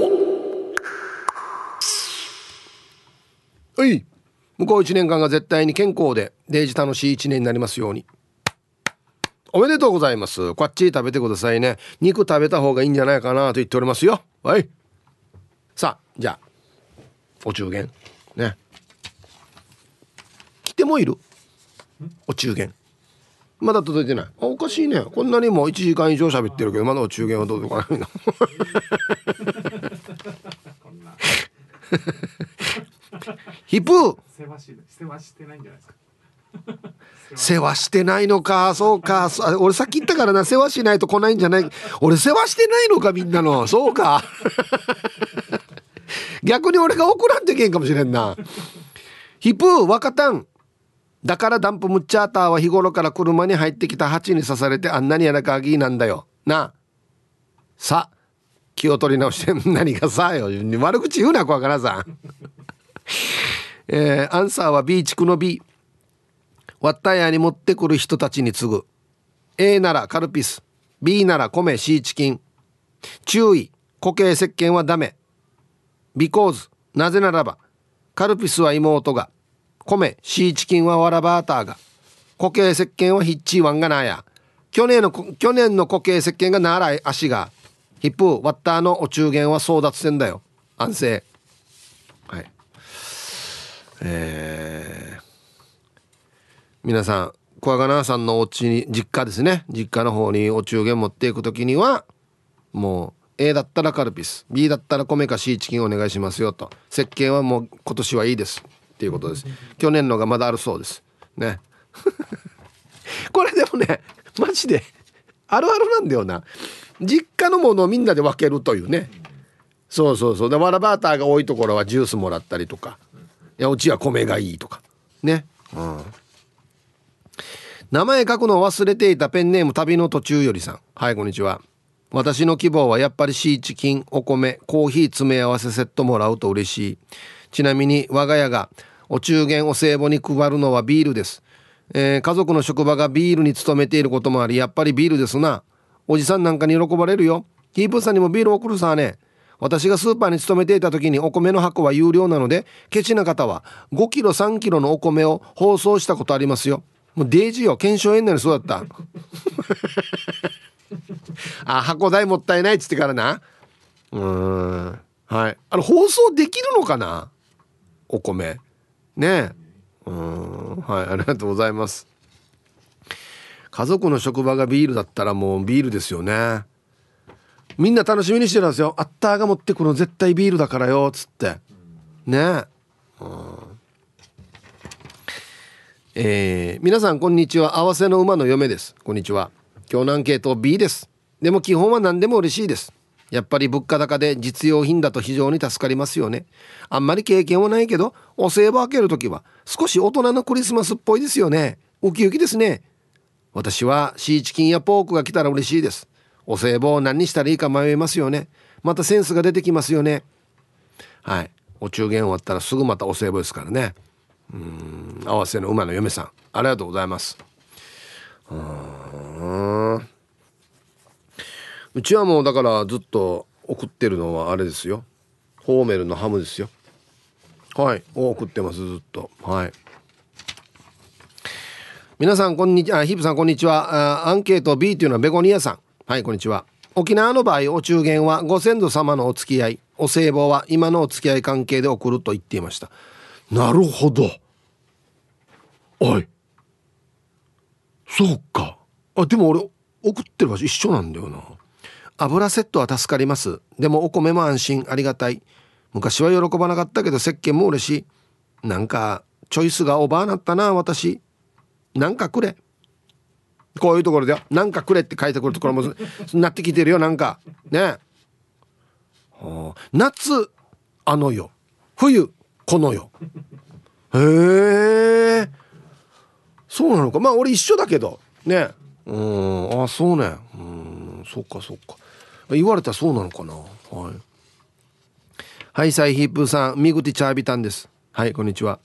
[SPEAKER 1] う。はい。向こう1年間が絶対に健康でデージ楽しい1年になりますように。おめでとうございます。こっち食べてくださいね。肉食べた方がいいんじゃないかなと言っておりますよ。はい。さあ、じゃあ、お中元。ね。来てもいる？お中元。まだ届いてない。あ、おかしいね。こんなにも1時間以上喋ってるけど、まだお中元は届かないの。ヒップ
[SPEAKER 3] 世話してないんじゃないですか。
[SPEAKER 1] 世話してないのかそうか。俺さっき言ったからな世話しないと来ないんじゃない。俺世話してないのかみんなの。そうか。逆に俺が送らんといけんかもしれんな。ヒプー若旦。だからダンプムッチャーターは日頃から車に入ってきた。蜂に刺されてあんなにやらかぎなんだよ。な。さ。気を取り直して何がさよ。悪口言うな小若さん。えー、アンサーは B 地区の B ワッタヤに持ってくる人たちに次ぐ。A ならカルピス B なら米シーチキン。注意固形石鹸はダメ。ビコーズなぜならばカルピスは妹が米シーチキンはワラバーターが。固形石鹸はヒッチーワンがなや。去年の去年の固形石鹸がならい足が。ヒップワッターのお中元は争奪戦だよ。安静。はい。えー皆さん小若菜さんのお家に実家ですね。実家の方にお中元持っていく時にはもう A だったらカルピス B だったら米かシーチキンお願いしますよと。石鹸はもう今年はいいです。っていうことです。去年のがまだあるそうです。ね。これでもねマジであるあるなんだよな。実家のものをみんなで分けるというね。そうそうそう。でワラバーターが多いところはジュースもらったりとか。いやうちは米がいいとか。ね。うん。名前書くのを忘れていたペンネーム旅の途中よりさん。はいこんにちは。私の希望はやっぱりシーチキンお米コーヒー詰め合わせセットもらうと嬉しい。ちなみに我が家がお中元お歳暮に配るのはビールです、えー、家族の職場がビールに勤めていることもありやっぱりビールですな。おじさんなんかに喜ばれるよ。キープさんにもビール送るさね。私がスーパーに勤めていた時にお米の箱は有料なのでケチな方は5キロ3キロのお米を包装したことありますよ。もうデージよ検証園内にそうだった。あ箱代もったいないっつってからな。うん。はい。あの放送できるのかな？お米。ね。うん。はい。ありがとうございます。家族の職場がビールだったらもうビールですよね。みんな楽しみにしてるんですよ。あったーが持ってくるの絶対ビールだからよっつって。ね。えー、皆さんこんにちは。合わせの馬の嫁です。こんにちは。今日のアンケート B です。でも基本は何でも嬉しいです。やっぱり物価高で実用品だと非常に助かりますよね。あんまり経験はないけどお歳暮開ける時は少し大人のクリスマスっぽいですよね。ウキウキですね。私はシーチキンやポークが来たら嬉しいです。お歳暮を何にしたらいいか迷いますよね。またセンスが出てきますよね。はい。お中元終わったらすぐまたお歳暮ですからね。うん。合わせの馬の嫁さん。ありがとうございます。うんうちはもうだからずっと送ってるのはあれですよ。ホーメルのハムですよ。はい。送ってますずっと。はい。皆さんこんにちはヒープさんこんにちは。アンケート B というのはベゴニアさん。はいこんにちは。沖縄の場合お中元はご先祖様のお付き合い。お歳暮は今のお付き合い関係で送ると言っていました。なるほど。おい。そうか。あでも俺送ってる場所一緒なんだよな。油セットは助かります。でもお米も安心。ありがたい。昔は喜ばなかったけど石鹸も嬉しい。なんかチョイスがオーバーなったな私。なんかくれ。こういうところでなんかくれって書いてくるところも なってきてるよなんか。ね。はあ夏あのよ。冬このよ。へえそうなのか。まあ俺一緒だけど。ね。うん。あそうね。うん。そっかそっか。言われたらそうなのかな。はい。はいサイヒップさん。ミグティチャービタンです。はいこんにちは。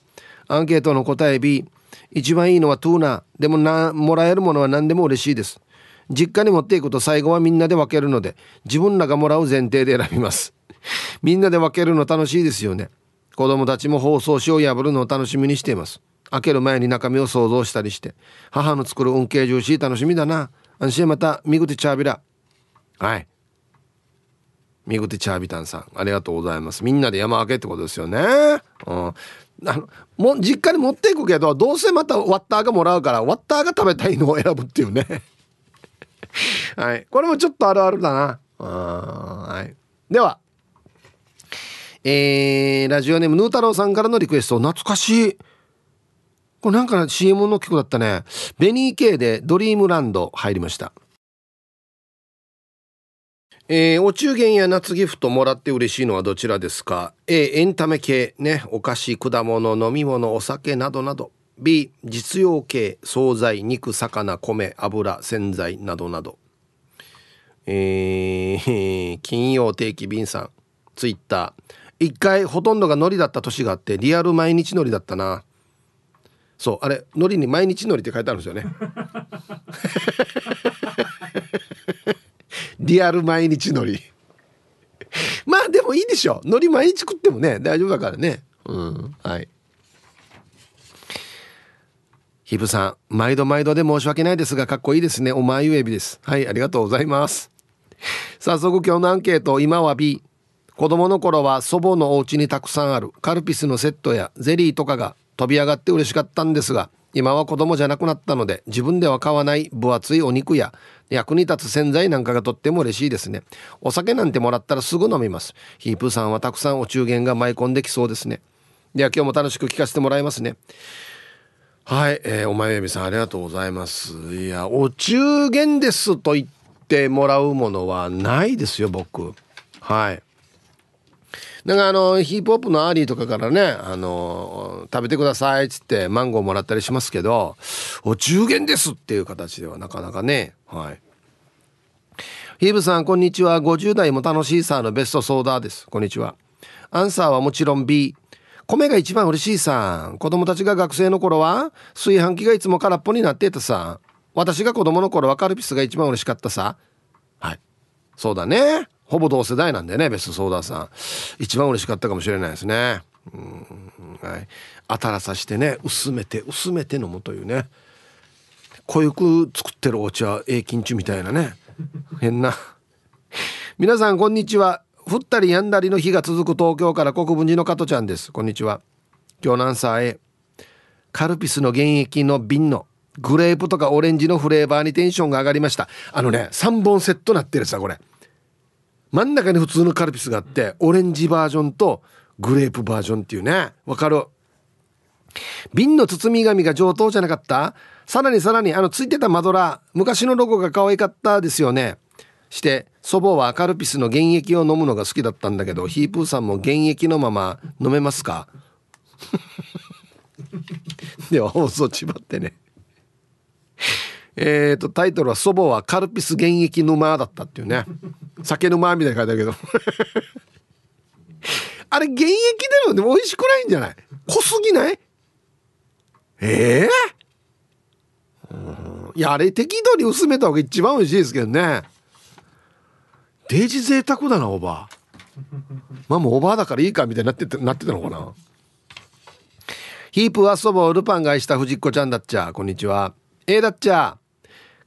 [SPEAKER 1] アンケートの答え B 一番いいのはトゥーナでもなもらえるものは何でも嬉しいです。実家に持っていくと最後はみんなで分けるので自分らがもらう前提で選びます。みんなで分けるの楽しいですよね。子供たちも包装紙を破るのを楽しみにしています。開ける前に中身を想像したりして。母の作る運慶ジューシー楽しみだな。安心また見口チャービラ。はい。見口チャービタンさんありがとうございます。みんなで山開けってことですよね。うん。あのも実家に持っていくけどどうせまたワッターがもらうからワッターが食べたいのを選ぶっていうね。はい。これもちょっとあるあるだな。はい。では。えー、ラジオネームヌー太郎さんからのリクエスト。懐かしい。これなんか CM の曲だったね。ベニー K でドリームランド入りました。えー、お中元や夏ギフトもらって嬉しいのはどちらですか？A エンタメ系ね。お菓子果物飲み物お酒などなど。B 実用系。惣菜肉魚米油洗剤などなど。えー、金曜定期便さん。ツイッター。一回ほとんどが海苔だった年があってリアル毎日海苔だったな。そうあれ海苔に毎日海苔って書いてあるんですよね。リアル毎日海苔。まあでもいいでしょ海苔毎日食ってもね大丈夫だからね。うんはい。ヒブさん毎度毎度で申し訳ないですがかっこいいですね。お前ゆえびです。はいありがとうございます。早速今日のアンケート今は B 子供の頃は祖母のお家にたくさんある。カルピスのセットやゼリーとかが飛び上がって嬉しかったんですが今は子供じゃなくなったので自分では買わない分厚いお肉や役に立つ洗剤なんかがとっても嬉しいですね。お酒なんてもらったらすぐ飲みます。ヒープさんはたくさんお中元が舞い込んできそうですね。では今日も楽しく聞かせてもらいますね。はい、えー、お前エビさんありがとうございます。いやお中元ですと言ってもらうものはないですよ僕。はい。なんかあのヒップホップのアーリーとかからねあの食べてくださいっつってマンゴーもらったりしますけどお中元ですっていう形ではなかなかねはい。ヒーブさんこんにちは。50代も楽しいさのベストソーダです。こんにちは。アンサーはもちろん B 米が一番嬉しいさ子供たちが学生の頃は炊飯器がいつも空っぽになってたさ私が子供の頃はカルピスが一番嬉しかったさはい。そうだね。ほぼ同世代なんでねベストソーダさん。一番嬉しかったかもしれないですね。うん。はい。当たらさしてね薄めて薄めて飲むというね。濃ゆく作ってるお茶永金中みたいなね。変な。皆さんこんにちは。降ったり止んだりの日が続く東京から国分寺の加トちゃんです。こんにちは。今日のアンサー A カルピスの原液の瓶のグレープとかオレンジのフレーバーにテンションが上がりました。あのね3本セットなってるさこれ。真ん中に普通のカルピスがあってオレンジバージョンとグレープバージョンっていうね。わかる？瓶の包み紙が上等じゃなかった？さらにさらにあのついてたマドラー昔のロゴが可愛かったですよね。して祖母はカルピスの原液を飲むのが好きだったんだけどヒープーさんも原液のまま飲めますか？では放送ちばってね。えっとタイトルは「祖母はカルピス原液沼」だったっていうね。酒沼みたいに書いてあるけど。あれ原液でのでも美味しくないんじゃない？濃すぎない？ええー、いやあれ適度に薄めた方が一番美味しいですけどね。デージ贅沢だなおば。あまあもうおばあだからいいかみたいになってなってたのかな？ヒープは祖母ルパンが愛した藤子ちゃんだっちゃ。こんにちは。えー、だっちゃ。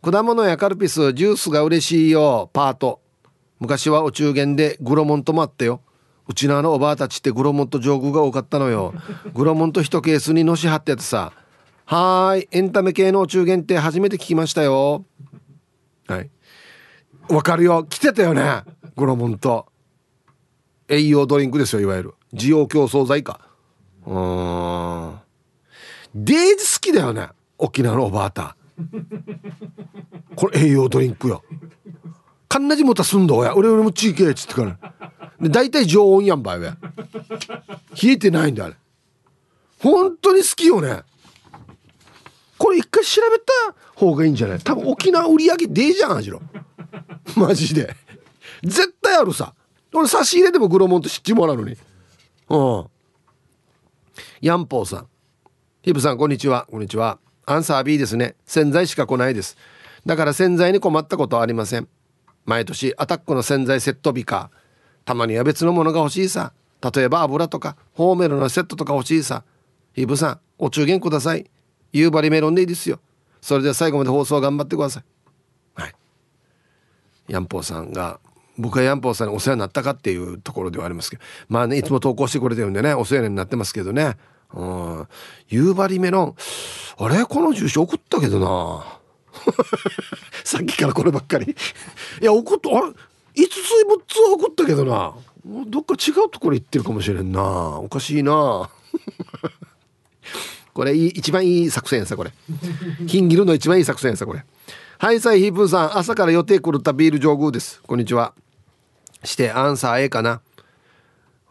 [SPEAKER 1] 果物やカルピスジュースが嬉しいよパート昔はお中元でグロモントもあったようちのあのおばあたちってグロモント上空が多かったのよ グロモント一ケースにのし貼ってやってさはい、エンタメ系のお中元って初めて聞きましたよ。はい。わかるよ。来てたよね。グロモンと。栄養ドリンクですよ、いわゆる。需要競争剤か。うん。デージ好きだよね。沖縄のおばあた。これ栄養ドリンクよ。かんなじもたすんどや。俺俺も地域へっつってから。で、大体常温やんばい冷えてないんだ、あれ。本当に好きよね。これ一回調べた方がいいんじゃない？多分沖縄売り上げでえじゃんあじろマジで絶対あるさ俺差し入れでもグロモンと知ってもらうのにうんヤンポーさんヒブさんこんにちはこんにちはアンサー B ですね。洗剤しか来ないです。だから洗剤に困ったことはありません。毎年アタックの洗剤セット日かたまには別のものが欲しいさ。例えば油とかホーメルのセットとか欲しいさ。ヒブさんお中元ください。夕張メロンでいいですよ。それでは最後まで放送頑張ってください。はい。ヤンポーさんが僕はヤンポーさんにお世話になったかっていうところではありますけど。まあねいつも投稿してくれてるんでねお世話になってますけどね。うん。夕張メロン。あれ？この住所送ったけどな。さっきからこればっかり。いや送ったあれ？5つ6つは送ったけどな。どっか違うところ行ってるかもしれんな。おかしいな。これ一番いい作戦さこれ。金切るの一番いい作戦さこれ。はいさいヒープーさん。朝から予定狂ったビール上宮です。こんにちは。してアンサー A かな。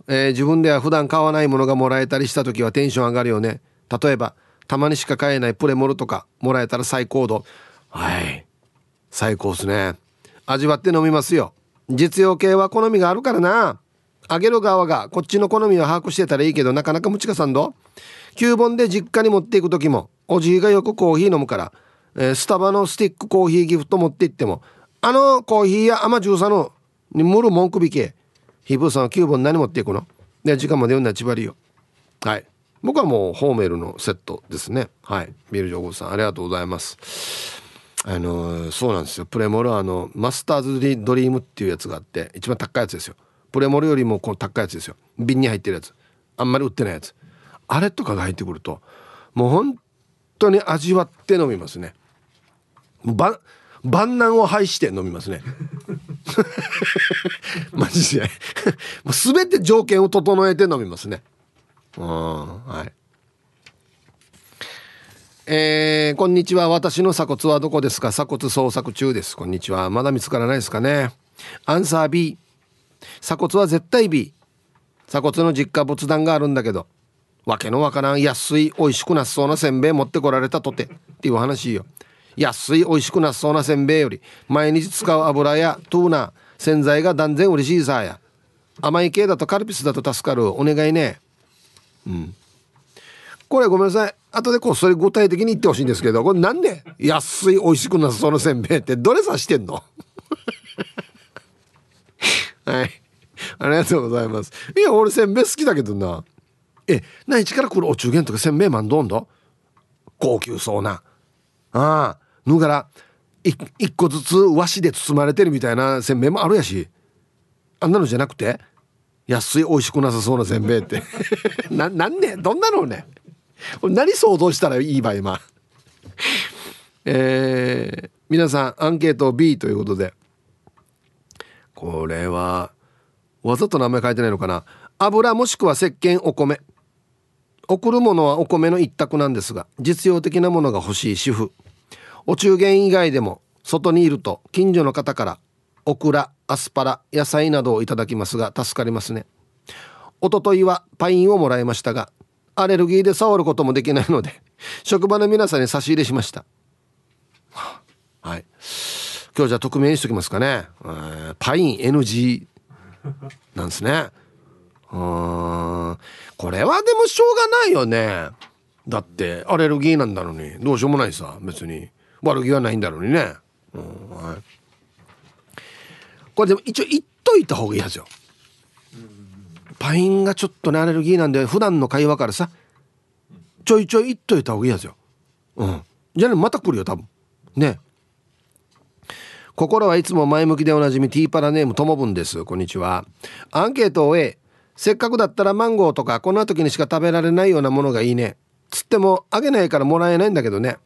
[SPEAKER 1] えー、自分では普段買わないものがもらえたりした時はテンション上がるよね。例えばたまにしか買えないプレモルとかもらえたら最高度。はい。最高っすね。味わって飲みますよ。実用系は好みがあるからな。あげる側がこっちの好みを把握してたらいいけどなかなかムチカさんど。9本で実家に持っていく時もおじいがよくコーヒー飲むから、えー、スタバのスティックコーヒーギフト持って行ってもあのコーヒーや甘ジューサのにむる文句びけヒブさんは9本何持っていくの？で時間まで読んだら千葉りよはい。僕はもうホーメルのセットですね。はい。ビールジョーゴさんありがとうございます。あのー、そうなんですよ。プレモルあのマスターズドリームっていうやつがあって一番高いやつですよ。プレモルよりもこの高いやつですよ。瓶に入ってるやつ。あんまり売ってないやつ。あれとかが入ってくるともう本当に味わって飲みますね。万難を排して飲みますね。マジで。もう全て条件を整えて飲みますね。うんはい。えー、こんにちは。私の鎖骨はどこですか？鎖骨捜索中です。こんにちは。まだ見つからないですかね？アンサー B 鎖骨は絶対 B 鎖骨の実家仏壇があるんだけど。わけのわからん安い美味しくなさそうなせんべい持ってこられたとて。っていう話よ。安い美味しくなそうなせんべいより毎日使う油やトゥーナ洗剤が断然嬉しいさや。甘い系だとカルピスだと助かる。お願いね。うん。これごめんなさい。後でこっそり具体的に言ってほしいんですけどこれなんで安い美味しくなさそうなせんべいってどれ指してんの？はい。ありがとうございます。いや俺せんべい好きだけどな。え何日から来るお中元とか千名万どんど高級そうな。ああ。ぬがら一個ずつ和紙で包まれてるみたいなせんべいもあるやし。あんなのじゃなくて安い美味しくなさそうなせんべいって。ななんねどんなのね何想像したらいいば今。えー、皆さんアンケート B ということで。これはわざと名前書いてないのかな。油もしくは石鹸お米。送るものはお米の一択なんですが実用的なものが欲しい主婦。お中元以外でも外にいると近所の方からオクラアスパラ野菜などをいただきますが助かりますね。おとといはパインをもらいましたがアレルギーで触ることもできないので 職場の皆さんに差し入れしました。はい。今日じゃあ匿名にしときますかね、えー、パイン NG なんですね。うんこれはでもしょうがないよね。だってアレルギーなんだのにどうしようもないさ別に。悪気はないんだろうにね、うんはい、これでも一応言っといた方がいいはずよ。パインがちょっとねアレルギーなんで普段の会話からさちょいちょい言っといた方がいいやつよ。うん。じゃあねまた来るよ多分。ね。心はいつも前向きでおなじみティーパラネームともぶんです。こんにちは。アンケートを終えせっかくだったらマンゴーとかこんな時にしか食べられないようなものがいいね。つってもあげないからもらえないんだけどね。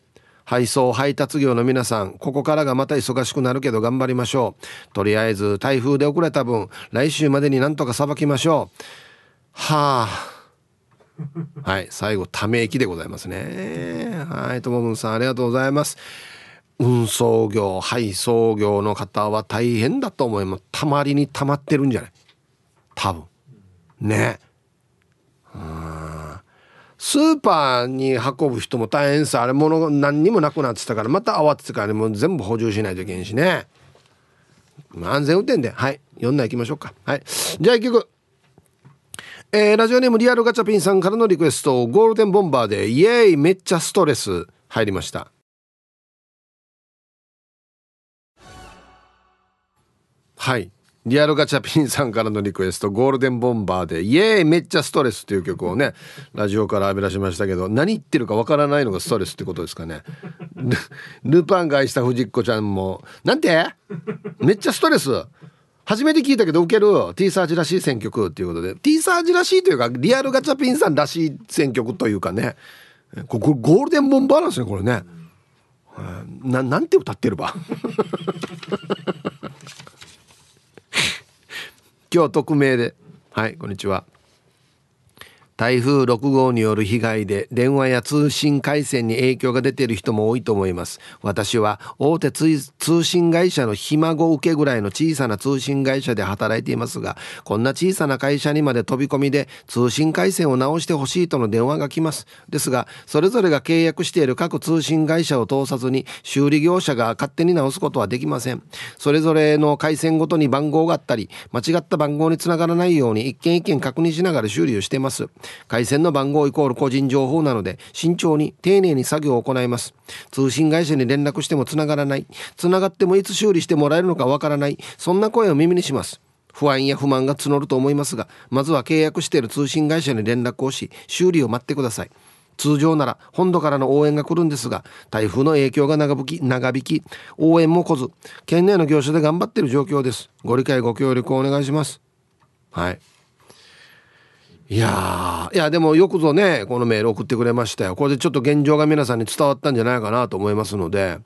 [SPEAKER 1] 配送配達業の皆さんここからがまた忙しくなるけど頑張りましょう。とりあえず台風で遅れた分来週までになんとかさばきましょう。はあ。はい最後ため息でございますね。はいともぶんさんありがとうございます。運送業配送業の方は大変だと思います。たまりにたまってるんじゃない。多分。ね。うんスーパーに運ぶ人も大変さあれ物何にもなくなってたからまた慌ててからもう全部補充しないといけんしね。安全運転で。はい。4内行きましょうか。はい。じゃあ一曲。えー、ラジオネームリアルガチャピンさんからのリクエスト。ゴールデンボンバーでイエーイめっちゃストレス。入りました。はい。リアルガチャピンさんからのリクエストゴールデンボンバーでイエーイめっちゃストレスっていう曲をねラジオから浴び出しましたけど何言ってるかわからないのがストレスってことですかね。ルパンが愛した藤子ちゃんもなんて？めっちゃストレス。初めて聞いたけど受ける T サージらしい選曲っていうことで。T サージらしいというかリアルガチャピンさんらしい選曲というかね。ここゴールデンボンバーなんですねこれね。ななんて歌ってるば？今日匿名で。はいこんにちは。台風6号による被害で電話や通信回線に影響が出ている人も多いと思います。私は大手通信会社のひ孫受けぐらいの小さな通信会社で働いていますがこんな小さな会社にまで飛び込みで通信回線を直してほしいとの電話が来ます。ですがそれぞれが契約している各通信会社を通さずに修理業者が勝手に直すことはできません。それぞれの回線ごとに番号があったり間違った番号につながらないように一件一件確認しながら修理をしています。回線の番号イコール個人情報なので慎重に丁寧に作業を行います。通信会社に連絡してもつながらない。つながってもいつ修理してもらえるのかわからない。そんな声を耳にします。不安や不満が募ると思いますがまずは契約している通信会社に連絡をし修理を待ってください。通常なら本土からの応援が来るんですが台風の影響が長引き長引き応援も来ず県内の業者で頑張っている状況です。ご理解ご協力をお願いします。はい。いやいやでもよくぞねこのメール送ってくれましたよ。これでちょっと現状が皆さんに伝わったんじゃないかなと思いますので。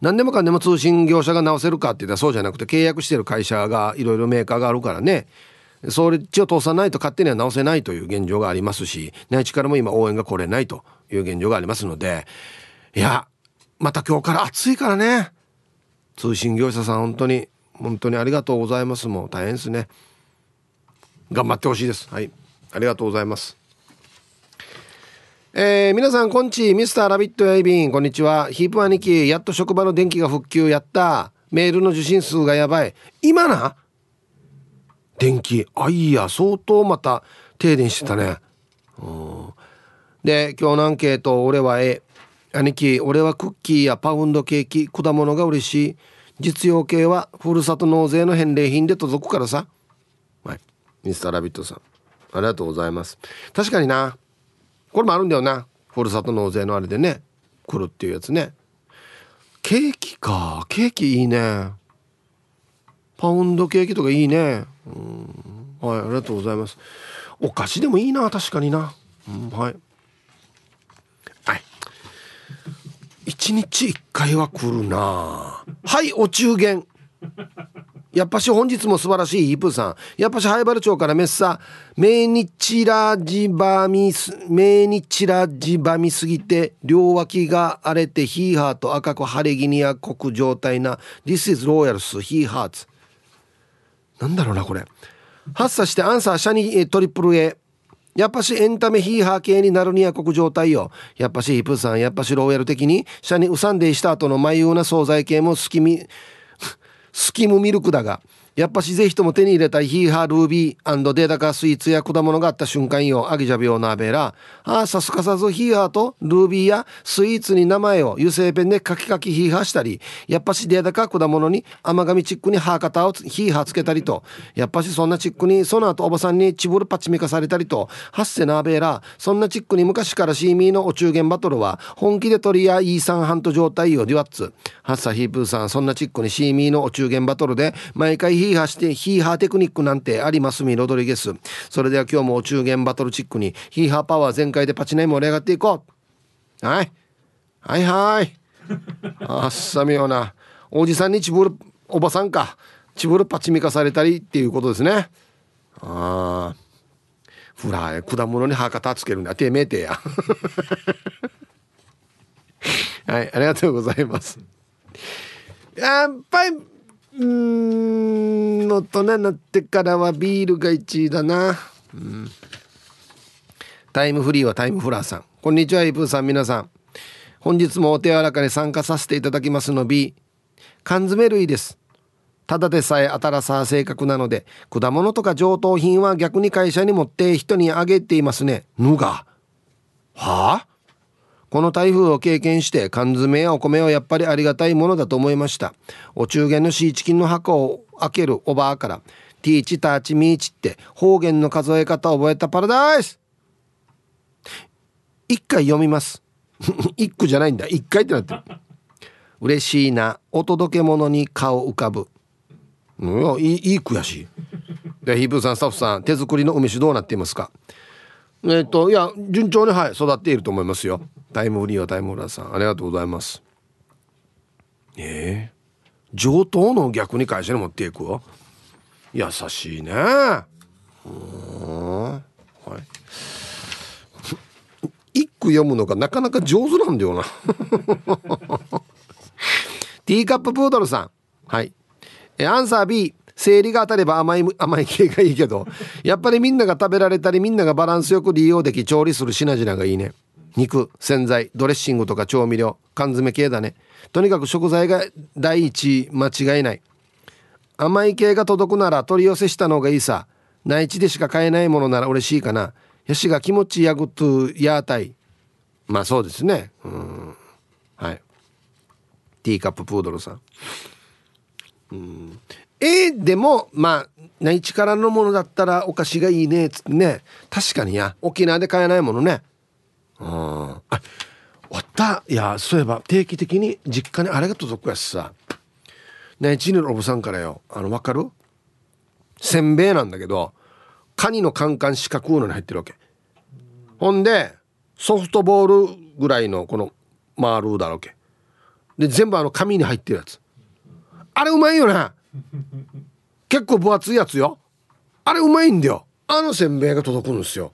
[SPEAKER 1] 何でもかんでも通信業者が直せるかって言ったらそうじゃなくて契約してる会社がいろいろメーカーがあるからね。それっちを通さないと勝手には直せないという現状がありますし内地からも今応援が来れないという現状がありますので。いやまた今日から暑いからね。通信業者さん本当に本当にありがとうございます。もう大変ですね。頑張ってほしいです。はい。ありがとうございます。えー、皆さんこんちミスターラビットやいびん。こんにちは。ヒープ兄貴やっと職場の電気が復旧。やった。メールの受信数がやばい。今な？電気。あいや。相当また停電してたね。うん。で今日のアンケート俺はえ兄貴俺はクッキーやパウンドケーキ。果物が嬉しい。実用系はふるさと納税の返礼品で届くからさミスターラビットさん。ありがとうございます。確かにな。これもあるんだよな。ふるさと納税のあれでね。来るっていうやつね。ケーキか。ケーキいいね。パウンドケーキとかいいね。うん。はいありがとうございます。お菓子でもいいな。確かにな、うん、はい。はい。1 1日1回は来るな。はいお中元。やっぱし本日も素晴らしいイープーさん。やっぱし灰原町からメッサ。メニチラジバミスメニチラジバミすぎて両脇が荒れてヒーハーと赤く晴れ着にや濃状態な。This is Royals ヒーハーツなんだろうなこれ。発作してアンサーシャニトリプル A やっぱしエンタメヒーハー系になるには国状態よ。やっぱしヒップさん、やっぱしローヤル的に、シャニウサンデーした後の眉うな惣菜系も好きみ、スキムミルクだがやっぱしぜひとも手に入れたいヒーハールービーデータカスイーツや果物があった瞬間よ。アギジャビオナーベラああさすかさずヒーハーとルービーやスイーツに名前を油性ペンでカキカキヒーハーしたり。やっぱしデータカ果物に甘噛みチックにハーカタをヒーハーつけたりと。やっぱしそんなチックにその後おばさんにチブルパチミカされたりと。ハッセナーベラそんなチックに昔からシーミーのお中元バトルは本気で取りやイーサンハント状態よ。デュワッツハッサヒープーさんそんなチックにシーミーのお中元バトルで毎回ヒーヒーハーしてヒーハーテクニックなんてありますみロドリゲス。それでは今日もお中元バトルチックにヒーハーパワー全開でパチネ盛り上がっていこう。はい。はいはい。あっさみよな。おじさんにちぶるおばさんか。ちぶるパチミカされたりっていうことですね。ああフラ果物に歯型つけるんだ。てめえてや。はいありがとうございます。やっぱりうん大人になってからはビールが1位だな、うん、タイムフリーはタイムフラーさん。こんにちはイプーさん皆さん。本日もお手柔らかに参加させていただきますの B 缶詰類です。ただでさえ新さ性格なので果物とか上等品は逆に会社に持って人にあげていますね。ぬが。はあ？この台風を経験して缶詰やお米はやっぱりありがたいものだと思いました。お中元のシーチキンの箱を開けるおばあからティーチターチミーチって方言の数え方を覚えたパラダイス。一回読みます。一句じゃないんだ。一回ってなってる。嬉しいな。お届け物に顔浮かぶ。うんいいいい句やし。でヒープーさんスタッフさん手作りの梅酒どうなっていますか？えっ、といや順調にはい育っていると思いますよ。タイムフリーはタイムフラーさん。ありがとうございます。ええー、上等の逆に会社に持っていくよ優しいね。うん。はい。一句読むのがなかなか上手なんだよな。ティーカッププードルさん。はい。えアンサー B 生理が当たれば甘い甘い系がいいけど やっぱりみんなが食べられたりみんながバランスよく利用でき調理する品々がいいね。肉洗剤ドレッシングとか調味料缶詰系だね。とにかく食材が第一間違いない。甘い系が届くなら取り寄せしたのがいいさ。内地でしか買えないものなら嬉しいかな。やしが気持ちやぐとやたいまあそうですね。うん。はい。ティーカッププードルさん。うんえ、でもまあ内地からのものだったらお菓子がいいねっつってね。確かにや。沖縄で買えないものね。ああわった。いやそういえば定期的に実家にあれが届くやつさ。ねちにのおぶさんからよ。あの分かる？せんべいなんだけどカニのカンカン四角のに入ってるわけ。ほんでソフトボールぐらいのこの丸だろけ。で全部あの紙に入ってるやつ。あれうまいよね。結構分厚いやつよ。あれうまいんだよ。あのせんべいが届くんですよ。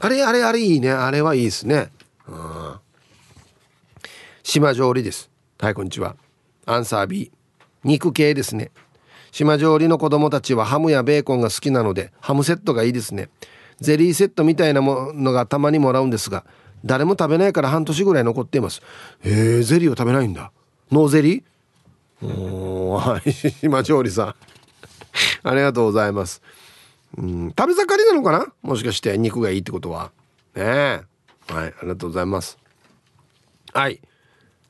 [SPEAKER 1] あれあれあれいいね。あれはいいですね。うん。島上りです。はいこんにちは。アンサー B 肉系ですね。島上りの子供たちはハムやベーコンが好きなのでハムセットがいいですね。ゼリーセットみたいなものがたまにもらうんですが誰も食べないから半年ぐらい残っています。へえゼリーを食べないんだ。ノーゼリー？おーはい。島上りさん。ありがとうございます。うん食べ盛りなのかな？もしかして肉がいいってことは。ねえ。はいありがとうございます。はい。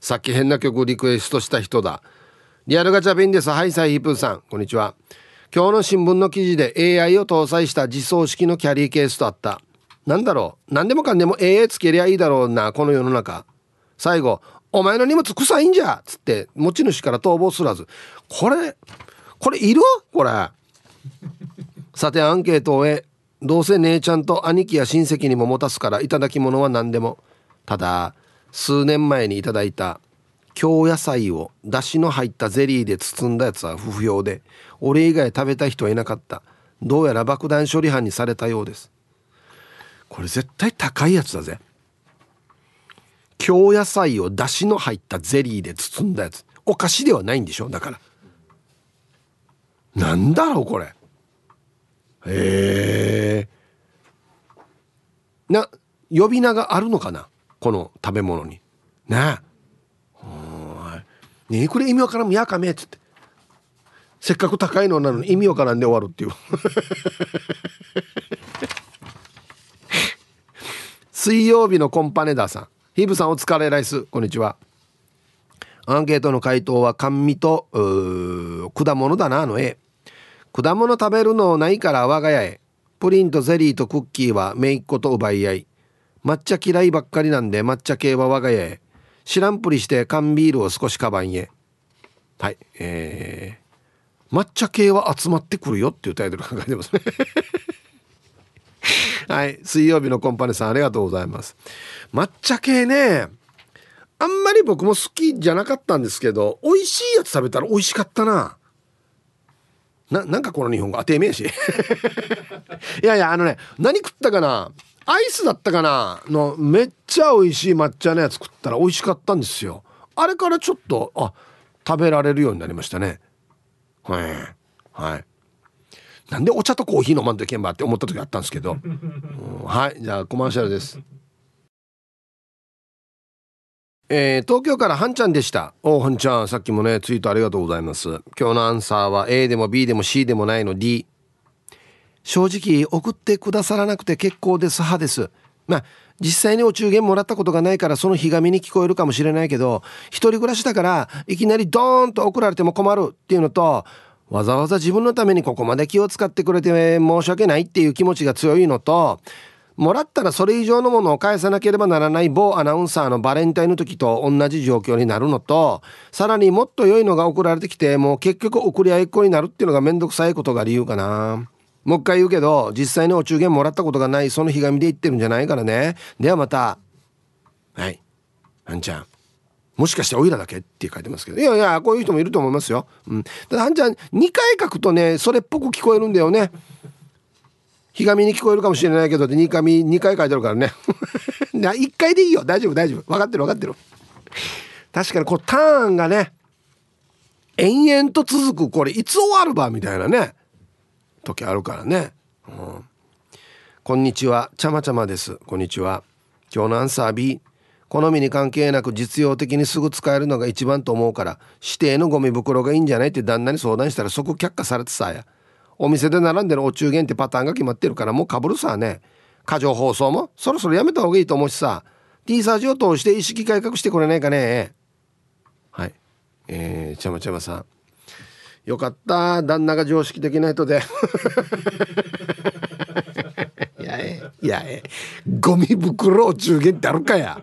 [SPEAKER 1] さっき変な曲リクエストした人だ。リアルガチャ便ですはいサイヒプーさん。こんにちは。今日の新聞の記事で AI を搭載した自走式のキャリーケースとあった。なんだろう？何でもかんでも AI つけりゃいいだろうなこの世の中。最後お前の荷物臭いんじゃっつって持ち主から逃亡すらず。これこれいる？これ。さてアンケートを終えどうせ姉ちゃんと兄貴や親戚にも持たすから頂き物は何でも。ただ数年前にいただいた京野菜をだしの入ったゼリーで包んだやつは不不要で俺以外食べた人はいなかった。どうやら爆弾処理班にされたようです。これ絶対高いやつだぜ。京野菜をだしの入ったゼリーで包んだやつ。お菓子ではないんでしょ？だから。なんだろうこれ。へえ。な呼び名があるのかな？この食べ物に。ねえねえこれ意味わからん。やかめっつって。せっかく高いのなのに意味わからんで終わるっていう。水曜日のコンパネダーさん。ヒブさんお疲れライス。こんにちは。アンケートの回答は甘味と果物だなあの絵。果物食べるのないから我が家へ。プリンとゼリーとクッキーは姪っ子と奪い合い。抹茶嫌いばっかりなんで抹茶系は我が家へ。知らんぷりして缶ビールを少しカバンへ。はいえー、抹茶系は集まってくるよっていうタイトルが書いてますね。はい。水曜日のコンパネさんありがとうございます。抹茶系ねあんまり僕も好きじゃなかったんですけど美味しいやつ食べたら美味しかったな。ななんかこの日本語当てめえしいやいやあのね何食ったかな？アイスだったかな？のめっちゃ美味しい抹茶のやつ食ったら美味しかったんですよ。あれからちょっとあ食べられるようになりましたね。はい。はい。なんでお茶とコーヒー飲まんといけんばって思った時あったんですけど、うん、はいじゃあコマーシャルです。えー、東京からはんちゃんでした。おはんちゃんさっきもねツイートありがとうございます。今日のアンサーは A でも B でも C でもないの D 正直送ってくださらなくて結構です派です。まあ実際にお中元もらったことがないからそのひがみに聞こえるかもしれないけど一人暮らしだからいきなりドーンと送られても困るっていうのとわざわざ自分のためにここまで気を使ってくれて申し訳ないっていう気持ちが強いのともらったらそれ以上のものを返さなければならない某アナウンサーのバレンタインの時と同じ状況になるのとさらにもっと良いのが送られてきてもう結局送り合いっ子になるっていうのがめんどくさいことが理由かな。もう一回言うけど実際にお中元もらったことがないそのひがみで言ってるんじゃないからね。ではまた。はい。あんちゃん。もしかしておいらだけって書いてますけど。いやいやこういう人もいると思いますよ、うん、ただあんちゃん2回書くとねそれっぽく聞こえるんだよね。ひがみに聞こえるかもしれないけど2回2回書いてあるからね。1回でいいよ。大丈夫大丈夫。分かってる分かってる。確かにこうターンがね延々と続くこれいつ終わるばみたいなね時あるからね、うん、こんにちは。ちゃまちゃまです。こんにちは。今日のアンサー B 好みに関係なく実用的にすぐ使えるのが一番と思うから指定のゴミ袋がいいんじゃないって旦那に相談したら即却下されてさや。お店で並んでるお中元ってパターンが決まってるからもうかぶるさね。過剰放送もそろそろやめた方がいいと思うしさ。T サージを通して意識改革してくれないかね。はい。えー、ちゃまちゃまさん。よかった。旦那が常識的な人で。やえいやえ。ゴミ袋お中元ってあるかや。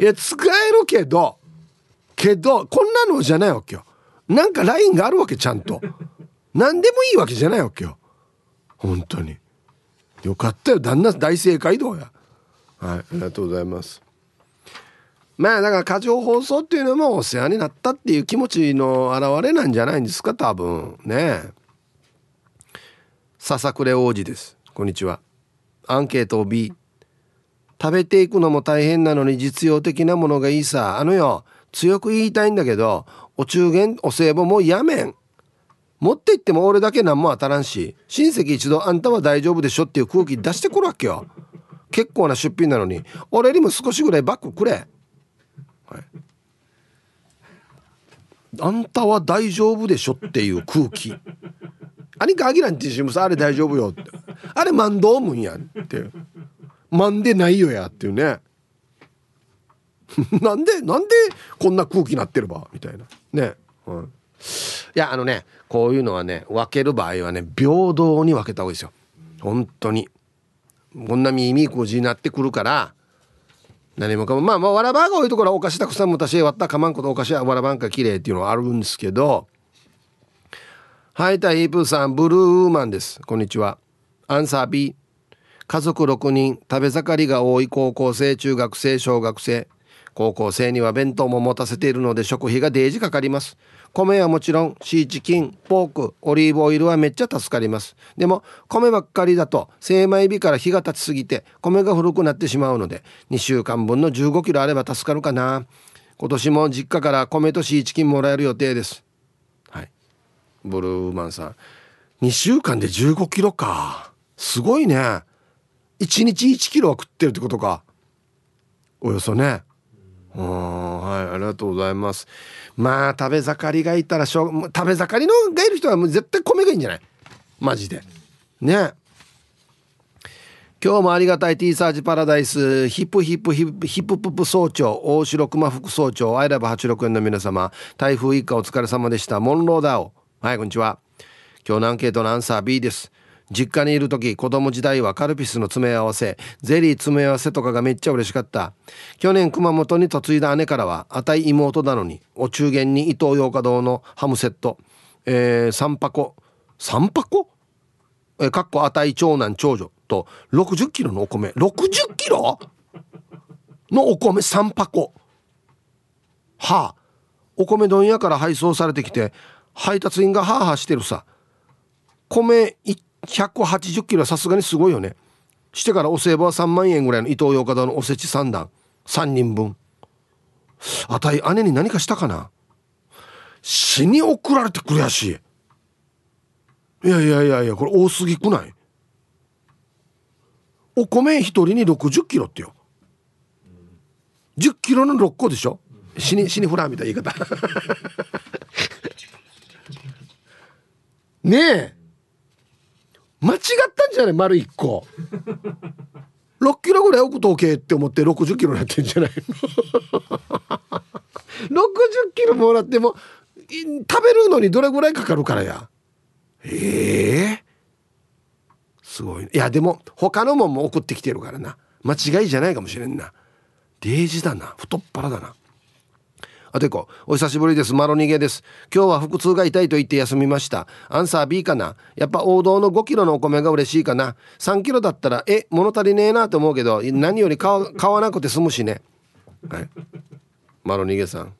[SPEAKER 1] いや使えるけどけどこんなのじゃないわけよ。なんかラインがあるわけちゃんと。何でもいいわけじゃないわけよ。本当に。よかったよ。旦那大正解どうや。はいありがとうございます。まあだから過剰放送っていうのもお世話になったっていう気持ちの表れなんじゃないんですか多分。ね笹暮王子です。こんにちは。アンケートを B 食べていくのも大変なのに実用的なものがいいさ。あのよ強く言いたいんだけどお中元お歳暮もうやめん。持って行っても俺だけ何も当たらんし親戚一度あんたは大丈夫でしょっていう空気出してくるわけよ。結構な出品なのに俺にも少しぐらいバッグくれ、はい、あんたは大丈夫でしょっていう空気。あにかあぎらんてしもさあれ大丈夫よってあれ万道むんやってまんでないよやっていうねなんでなんでこんな空気なってればみたいなね、うん、いやあのねこういうのはね分ける場合はね平等に分けた方がいいですよ本当にこんな耳こじになってくるから何もかもまあまあわらばが多いところはお菓子たくさんもたし割ったかまんことお菓子はわらばんか綺麗っていうのはあるんですけどはいタイープーさんブルーウーマンです。こんにちは。アンサー B 家族6人食べ盛りが多い高校生中学生小学生。高校生には弁当も持たせているので食費がデージかかります。米はもちろんシーチキンポークオリーブオイルはめっちゃ助かります。でも米ばっかりだと精米日から日が経ちすぎて米が古くなってしまうので2週間分の1 5キロあれば助かるかな。今年も実家から米とシーチキンもらえる予定です。ブルーマンさん。2週間で1 5キロか。すごいね。1日1キロは食ってるってことか。およそね。うんはいありがとうございます。まあ食べ盛りがいたらしょう食べ盛りのがいる人はもう絶対米がいいんじゃない？マジで。ね。今日もありがたい T サージパラダイス。ヒップヒップヒップヒップププ総長大城熊副総長アイラブ86円の皆様。台風一過お疲れ様でした。モンローダオはいこんにちは。今日のアンケートのアンサー B です。実家にいる時子供時代はカルピスの詰め合わせゼリー詰め合わせとかがめっちゃ嬉しかった。去年熊本に嫁いだ姉からはあたい妹なのにお中元に伊東洋華堂のハムセット、えー、3箱。3箱？えー、かっこあたい長男長女。と60キロのお米。60キロ？のお米3箱。はあ。お米問屋から配送されてきて配達員がハーハーしてるさ。米180キロはさすがにすごいよね。してからお歳暮は3万円ぐらいの伊東洋華堂のおせち3段。3人分。あたい姉に何かしたかな。死に送られてくるやし。いやいやいやいやこれ多すぎくない？お米一人に60キロってよ。10キロの6個でしょ？死に死にフラーみたいな言い方。ねえ。間違ったんじゃない？丸1個。6キロぐらい置くと OK って思って60キロになってんじゃない？の60キロもらっても食べるのにどれぐらいかかるからや。ええ？ー、すごい、いやでも他のもんも送ってきてるからな。間違いじゃないかもしれんな。デージだな。太っ腹だな。あてこお久しぶりです。マロ逃げです。今日は腹痛が痛いと言って休みました。アンサー B かな。やっぱ王道の5キロのお米が嬉しいかな。3キロだったらえ物足りねえなと思うけど何より買わなくて済むしね。はい。マロ逃げさん。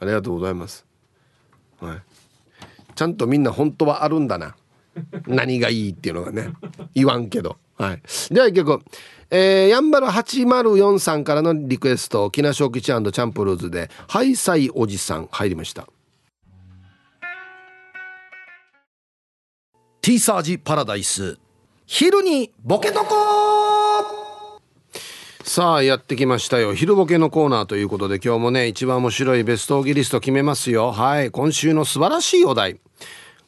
[SPEAKER 1] ありがとうございます。はい。ちゃんとみんな本当はあるんだな。何がいいっていうのがね。言わんけど。はい。では一曲えー、やんばる804さんからのリクエスト、木梨吉チャンプルーズで、ハイサイおじさん入りました。T サージパラダイス。昼にボケとこさあやってきましたよ昼ボケのコーナーということで今日もね一番面白いベストオギリスト決めますよはい今週の素晴らしいお題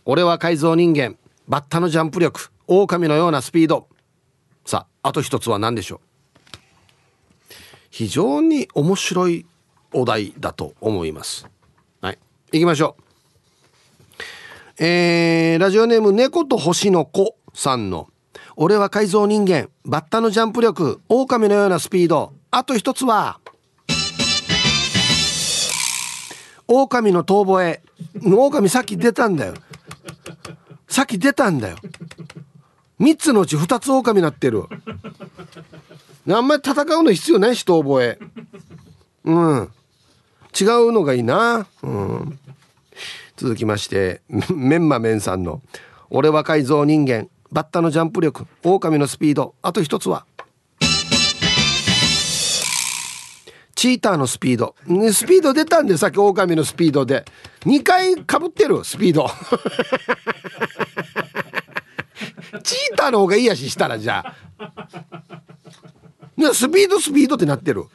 [SPEAKER 1] 俺は改造人間バッタのジャンプ力狼のようなスピードさああと一つは何でしょう？非常に面白いお題だと思います。はい。行きましょう。えー、ラジオネーム猫と星の子さんの「俺は改造人間バッタのジャンプ力狼のようなスピード。あと一つは狼の遠吠え。狼さっき出たんだよ。さっき出たんだよ。3つのうち2つ狼になってる。あんまり戦うの必要ないし遠吠え。うん。違うのがいいな。うん。続きましてメンマメンさんの「俺は改造人間バッタのジャンプ力狼のスピード。あと一つは」チーターのスピード。スピード出たんでさっき狼のスピードで。2回かぶってるスピード。チーターの方がいいやししたらじゃあ。スピードスピードってなってる。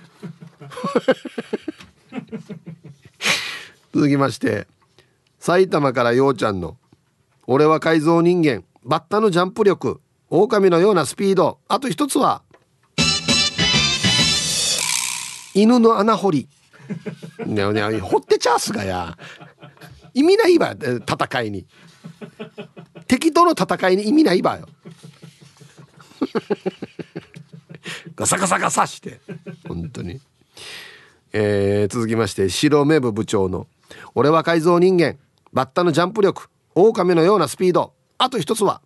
[SPEAKER 1] 続きまして埼玉からようちゃんの「俺は改造人間バッタのジャンプ力狼のようなスピード。あと一つは犬の穴掘り」ね。ね掘ってチャースがや。意味ないわ戦いに。敵との戦いに意味ないばよ。ガサガサガサして。本当に。えー、続きまして白目部部長の「俺は改造人間バッタのジャンプ力狼のようなスピード。あと一つは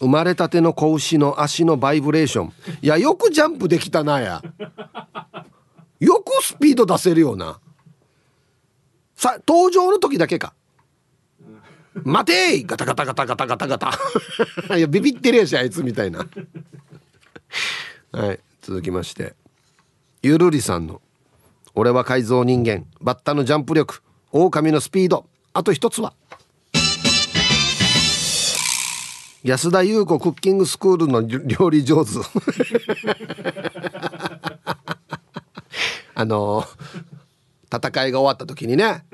[SPEAKER 1] 生まれたての子牛の足のバイブレーション。いやよくジャンプできたなや。よくスピード出せるよな。さ登場の時だけか待てガタガタガタガタガタガタ。いやビビってるやしあいつみたいな。はい続きまして。ゆるりさんの「俺は改造人間。バッタのジャンプ力。狼のスピード。あと一つは」安田優子クッキングスクールの料理上手。あの戦いが終わった時にね。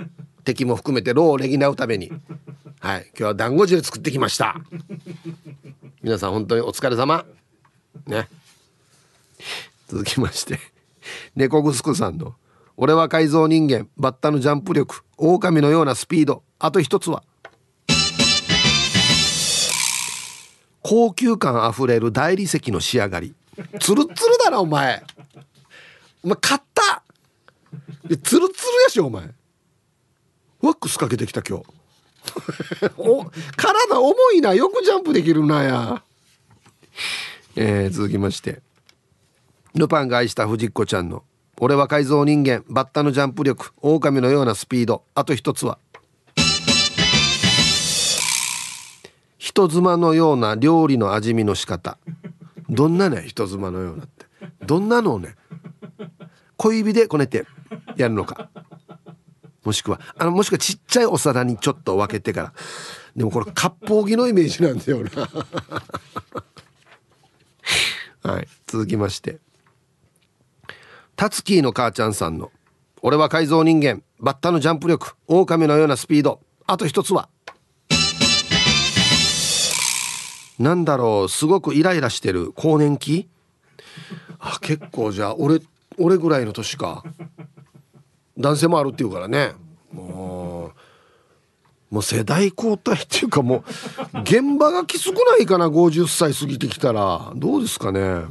[SPEAKER 1] 敵も含めて労をねぎらうために。はい。今日は団子汁作ってきました。皆さん本当にお疲れ様。ね。続きまして。猫ぐすくさんの「俺は改造人間バッタのジャンプ力狼のようなスピード。あと一つは」高級感あふれる大理石の仕上がり。ツルツルだなお前。お前買った。ツルツルやしお前ワックスかけてきた今日。お体重いな。よくジャンプできるなや。えー、続きまして。ルパンが愛した藤子ちゃんの「俺は改造人間バッタのジャンプ力狼のようなスピード。あと一つは」人妻のような料理の味見の仕方。どんなね人妻のようなって。どんなのをね。小指でこねてやるのか。もしくはあのもしくはちっちゃいお皿にちょっと分けてから。でもこれ割烹着のイメージなんだよな。はい。続きまして。タツキーの母ちゃんさんの「俺は改造人間バッタのジャンプ力狼のようなスピード。あと一つは」なんだろうすごくイライラしてる更年期？あ結構じゃあ俺俺ぐらいの年か。男性もあるっていうからね。もうもう世代交代っていうかもう現場がきつくないかな50歳過ぎてきたら。どうですかね。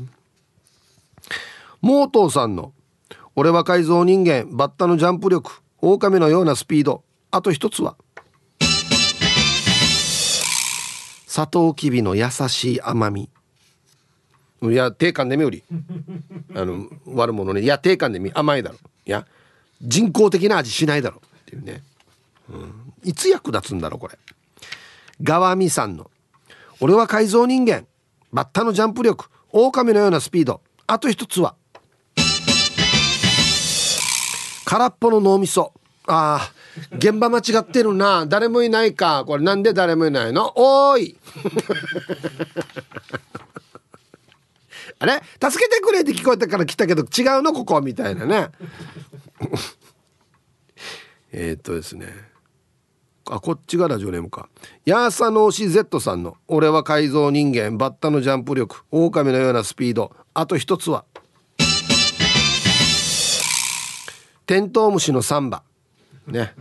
[SPEAKER 1] モートーさんの「俺は改造人間バッタのジャンプ力狼のようなスピード。あと一つは」サトウキビの優しい甘み。いや定感でみより。あの悪者ねいや定感でみ。甘いだろ。いや人工的な味しないだろっていうね、うん、いつ役立つんだろうこれ。ガワミさんの「俺は改造人間。バッタのジャンプ力。狼のようなスピード。あと一つは」空っぽの脳みそ。ああ現場間違ってるな。誰もいないか。これなんで誰もいないの？おーい。あれ？助けてくれって聞こえたから来たけど違うの？ここ。みたいなね。えっとですね。あこっちがラジオネームか。ヤーサノーシ Z さんの「俺は改造人間バッタのジャンプ力狼のようなスピード。あと一つは」テントウムシのサンバ。ね。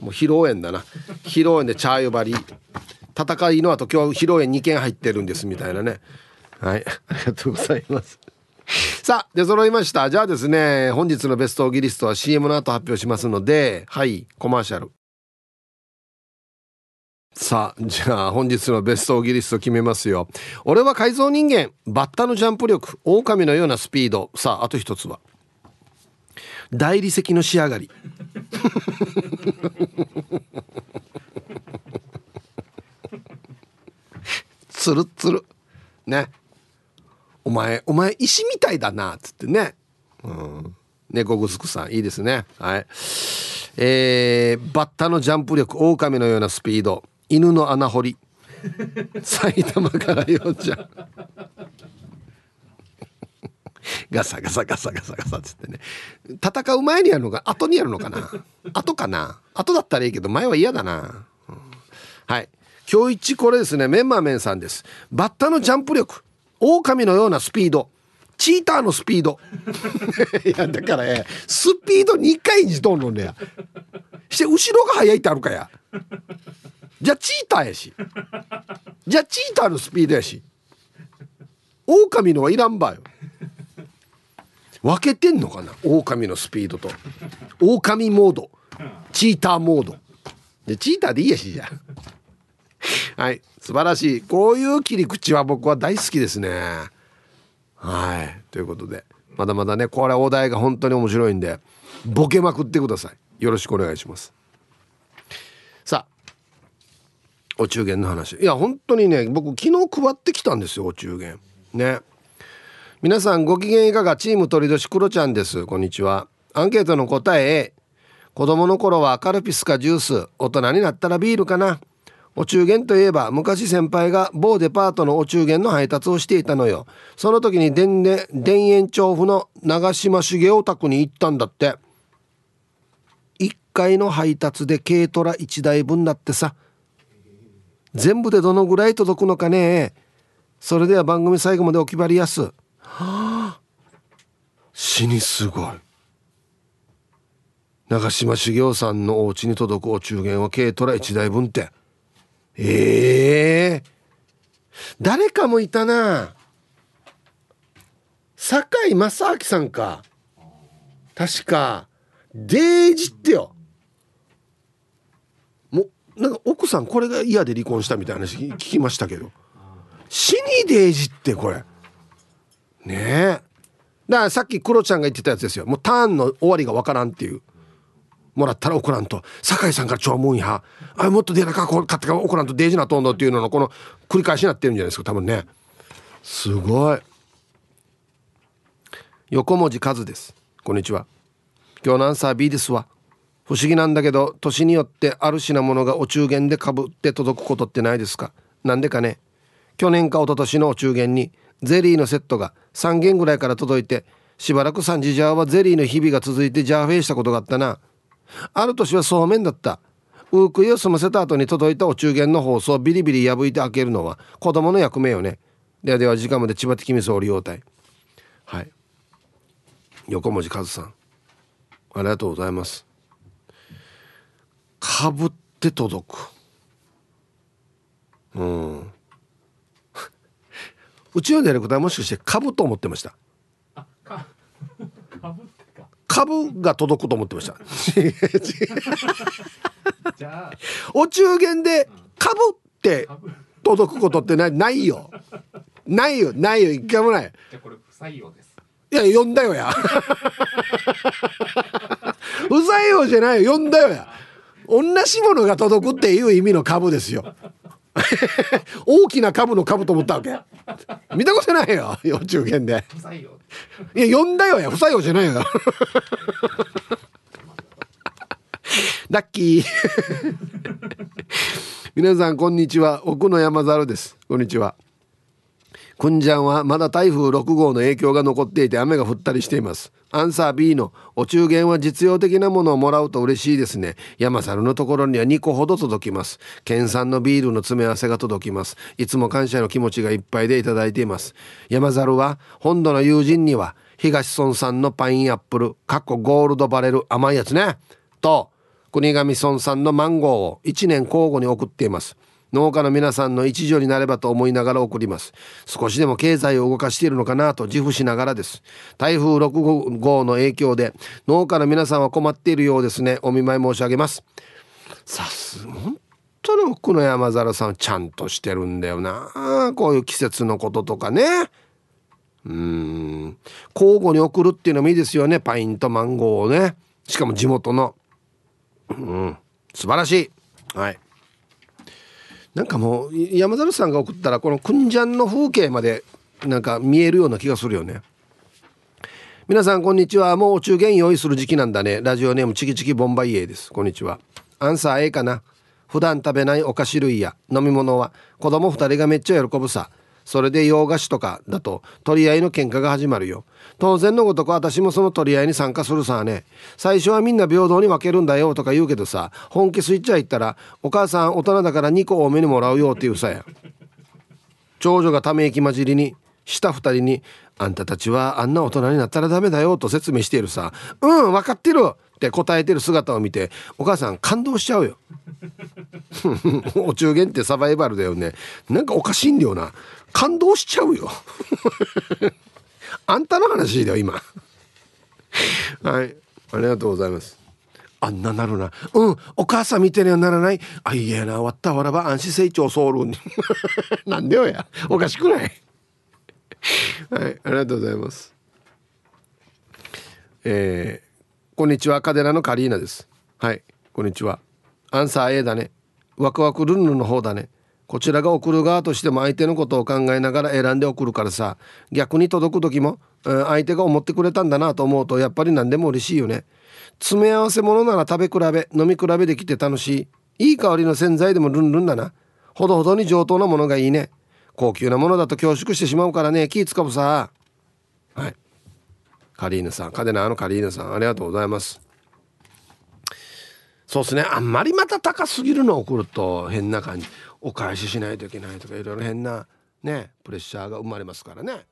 [SPEAKER 1] もう披露宴だな。披露宴で茶呼ばり。戦いの後今日披露宴2件入ってるんですみたいなね。はい。ありがとうございます。さあ出揃いました。じゃあですね本日のベストオギリストは CM の後発表しますのではいコマーシャル。さあじゃあ本日のベストオギリスト決めますよ。俺は改造人間バッタのジャンプ力狼のようなスピード。さああと一つは。大理石の仕上がり。つるつるね。お前お前石みたいだなっつってね。うん。猫ぐすくさんいいですね。はい。えー、バッタのジャンプ力狼のようなスピード。犬の穴掘り。埼玉からよちゃん。ガサガサガサガサガサっつってね。戦う前にやるのか後にやるのかな。後かな。後だったらいいけど前は嫌だな、うん、はい。今日一これですね。メンマーメンさんです。バッタのジャンプ力狼のようなスピード。チーターのスピード。いやだからえスピード2回にとんのねや。して後ろが速いってあるかや。じゃあチーターやし。じゃあチーターのスピードやし。狼のはいらんばよ。分けてんのかな？狼のスピードと。狼モード。チーターモード。でチーターでいいやしじゃあ。はい素晴らしい。こういう切り口は僕は大好きですね。はいということでまだまだねこれお題が本当に面白いんでボケまくってください。よろしくお願いします。さあお中元の話。いや本当にね僕昨日配ってきたんですよお中元。ね。皆さんご機嫌いかが？チーム鳥年クロちゃんです。こんにちは。アンケートの答え子供の頃はカルピスかジュース。大人になったらビールかな。お中元といえば昔先輩が某デパートのお中元の配達をしていたのよ。その時に田園調布の長島茂雄宅に行ったんだって。1階の配達で軽トラ1台分だってさ。全部でどのぐらい届くのかね。それでは番組最後までお決まりやす。はあ死にすごい。長嶋茂雄さんのお家に届くお中元は軽トラ1台分って。ええー、誰かもいたな。堺正明さんか。確か。デージってよ。もうなんか奥さんこれが嫌で離婚したみたいな話聞きましたけど。死にデージってこれ。ねえ。だからさっきクロちゃんが言ってたやつですよ。もうターンの終わりがわからんっていう。もらったら怒らんと。酒井さんから超文や。あもっと出なか買ってから怒らんとデージなとんのっていうののこの繰り返しになってるんじゃないですか多分ね。すごい。横文字数です。こんにちは。今日のアンサー B ですわ。不思議なんだけど年によってある品物がお中元でかぶって届くことってないですか。なんでかね。去年か一昨年のお中元にゼリーのセットが3軒ぐらいから届いてしばらく3時ジャーはゼリーの日々が続いてジャーフェイしたことがあったな。ある年はそうめんだった。ウークイを済ませた後に届いたお中元の放送をビリビリ破いて開けるのは子供の役目よね。ではでは時間まで千葉的みそ利用隊はい。横文字和さん。ありがとうございます。かぶって届く。うん。うちのディレクターもしかして株と思ってました。株が届くと思ってました。お中元で株って届くことってないないよ。ないよないよ。一回もない。
[SPEAKER 3] じゃこれ不採用です。
[SPEAKER 1] いや呼んだよや。不採用じゃないよ。呼んだよや。同じものが届くっていう意味の株ですよ 大きな株の株と思ったわけ。見たことないよ幼稚園で。いや呼んだよや不採用じゃないよ。ラッキー。皆さんこんにちは。奥野山猿です。こんにちはくんじゃんはまだ台風6号の影響が残っていて雨が降ったりしています。アンサー B のお中元は実用的なものをもらうと嬉しいですね。山猿のところには2個ほど届きます。県産のビールの詰め合わせが届きます。いつも感謝の気持ちがいっぱいでいただいています。山猿は本土の友人には東村産のパインアップルかっこゴールドバレル甘いやつね。と国頭村産のマンゴーを1年交互に送っています。農家の皆さんの一助になればと思いながら送ります。少しでも経済を動かしているのかなと自負しながらです。台風6号の影響で農家の皆さんは困っているようですね。お見舞い申し上げます。さす本当の奥の山猿さんちゃんとしてるんだよな。こういう季節のこととかね。うん。交互に送るっていうのもいいですよね。パインとマンゴーをね。しかも地元の。うん。素晴らしい。はい。なんかもう山猿さんが送ったらこのくんじゃんの風景までなんか見えるような気がするよね。皆さんこんにちは。もうお中元用意する時期なんだね。ラジオネームチキチキボンバイエです。こんにちは。アンサー A かな。普段食べないお菓子類や飲み物は子供2人がめっちゃ喜ぶさ。それで洋菓子とかだと取り合いの喧嘩が始まるよ。当然のごとく私もその取り合いに参加するさね。最初はみんな平等に分けるんだよとか言うけどさ本気スイッチャー行ったらお母さん大人だから2個多めにもらうよって言うさや。長女がため息混じりに下2人に「あんたたちはあんな大人になったらダメだよ」と説明しているさ「うん分かってる」って答えてる姿を見てお母さん感動しちゃうよ。お中元ってサバイバルだよね。なんかおかしいんだよな。感動しちゃうよ。あんたの話だよ今。はい。ありがとうございます。あんななるな。うん。お母さん見てにならない？あいやな終わったわらば安心成長ソウルに。なんでよや。おかしくない？はい。ありがとうございます。えー、こんにちは。カデラのカリーナです。はい。こんにちは。アンサー A だね。ワクワクルンルンの方だね。こちらが送る側としても相手のことを考えながら選んで送るからさ逆に届く時も、うん、相手が思ってくれたんだなと思うとやっぱり何でも嬉しいよね。詰め合わせものなら食べ比べ飲み比べできて楽しい。いい香りの洗剤でもルンルンだな。ほどほどに上等なものがいいね。高級なものだと恐縮してしまうからね。気使うさ。はい。カリーヌさん。カデナーのカリーヌさん。ありがとうございます。そうですね。あんまりまた高すぎるのを送ると変な感じ。お返ししないといけないとかいろいろ変なねプレッシャーが生まれますからね。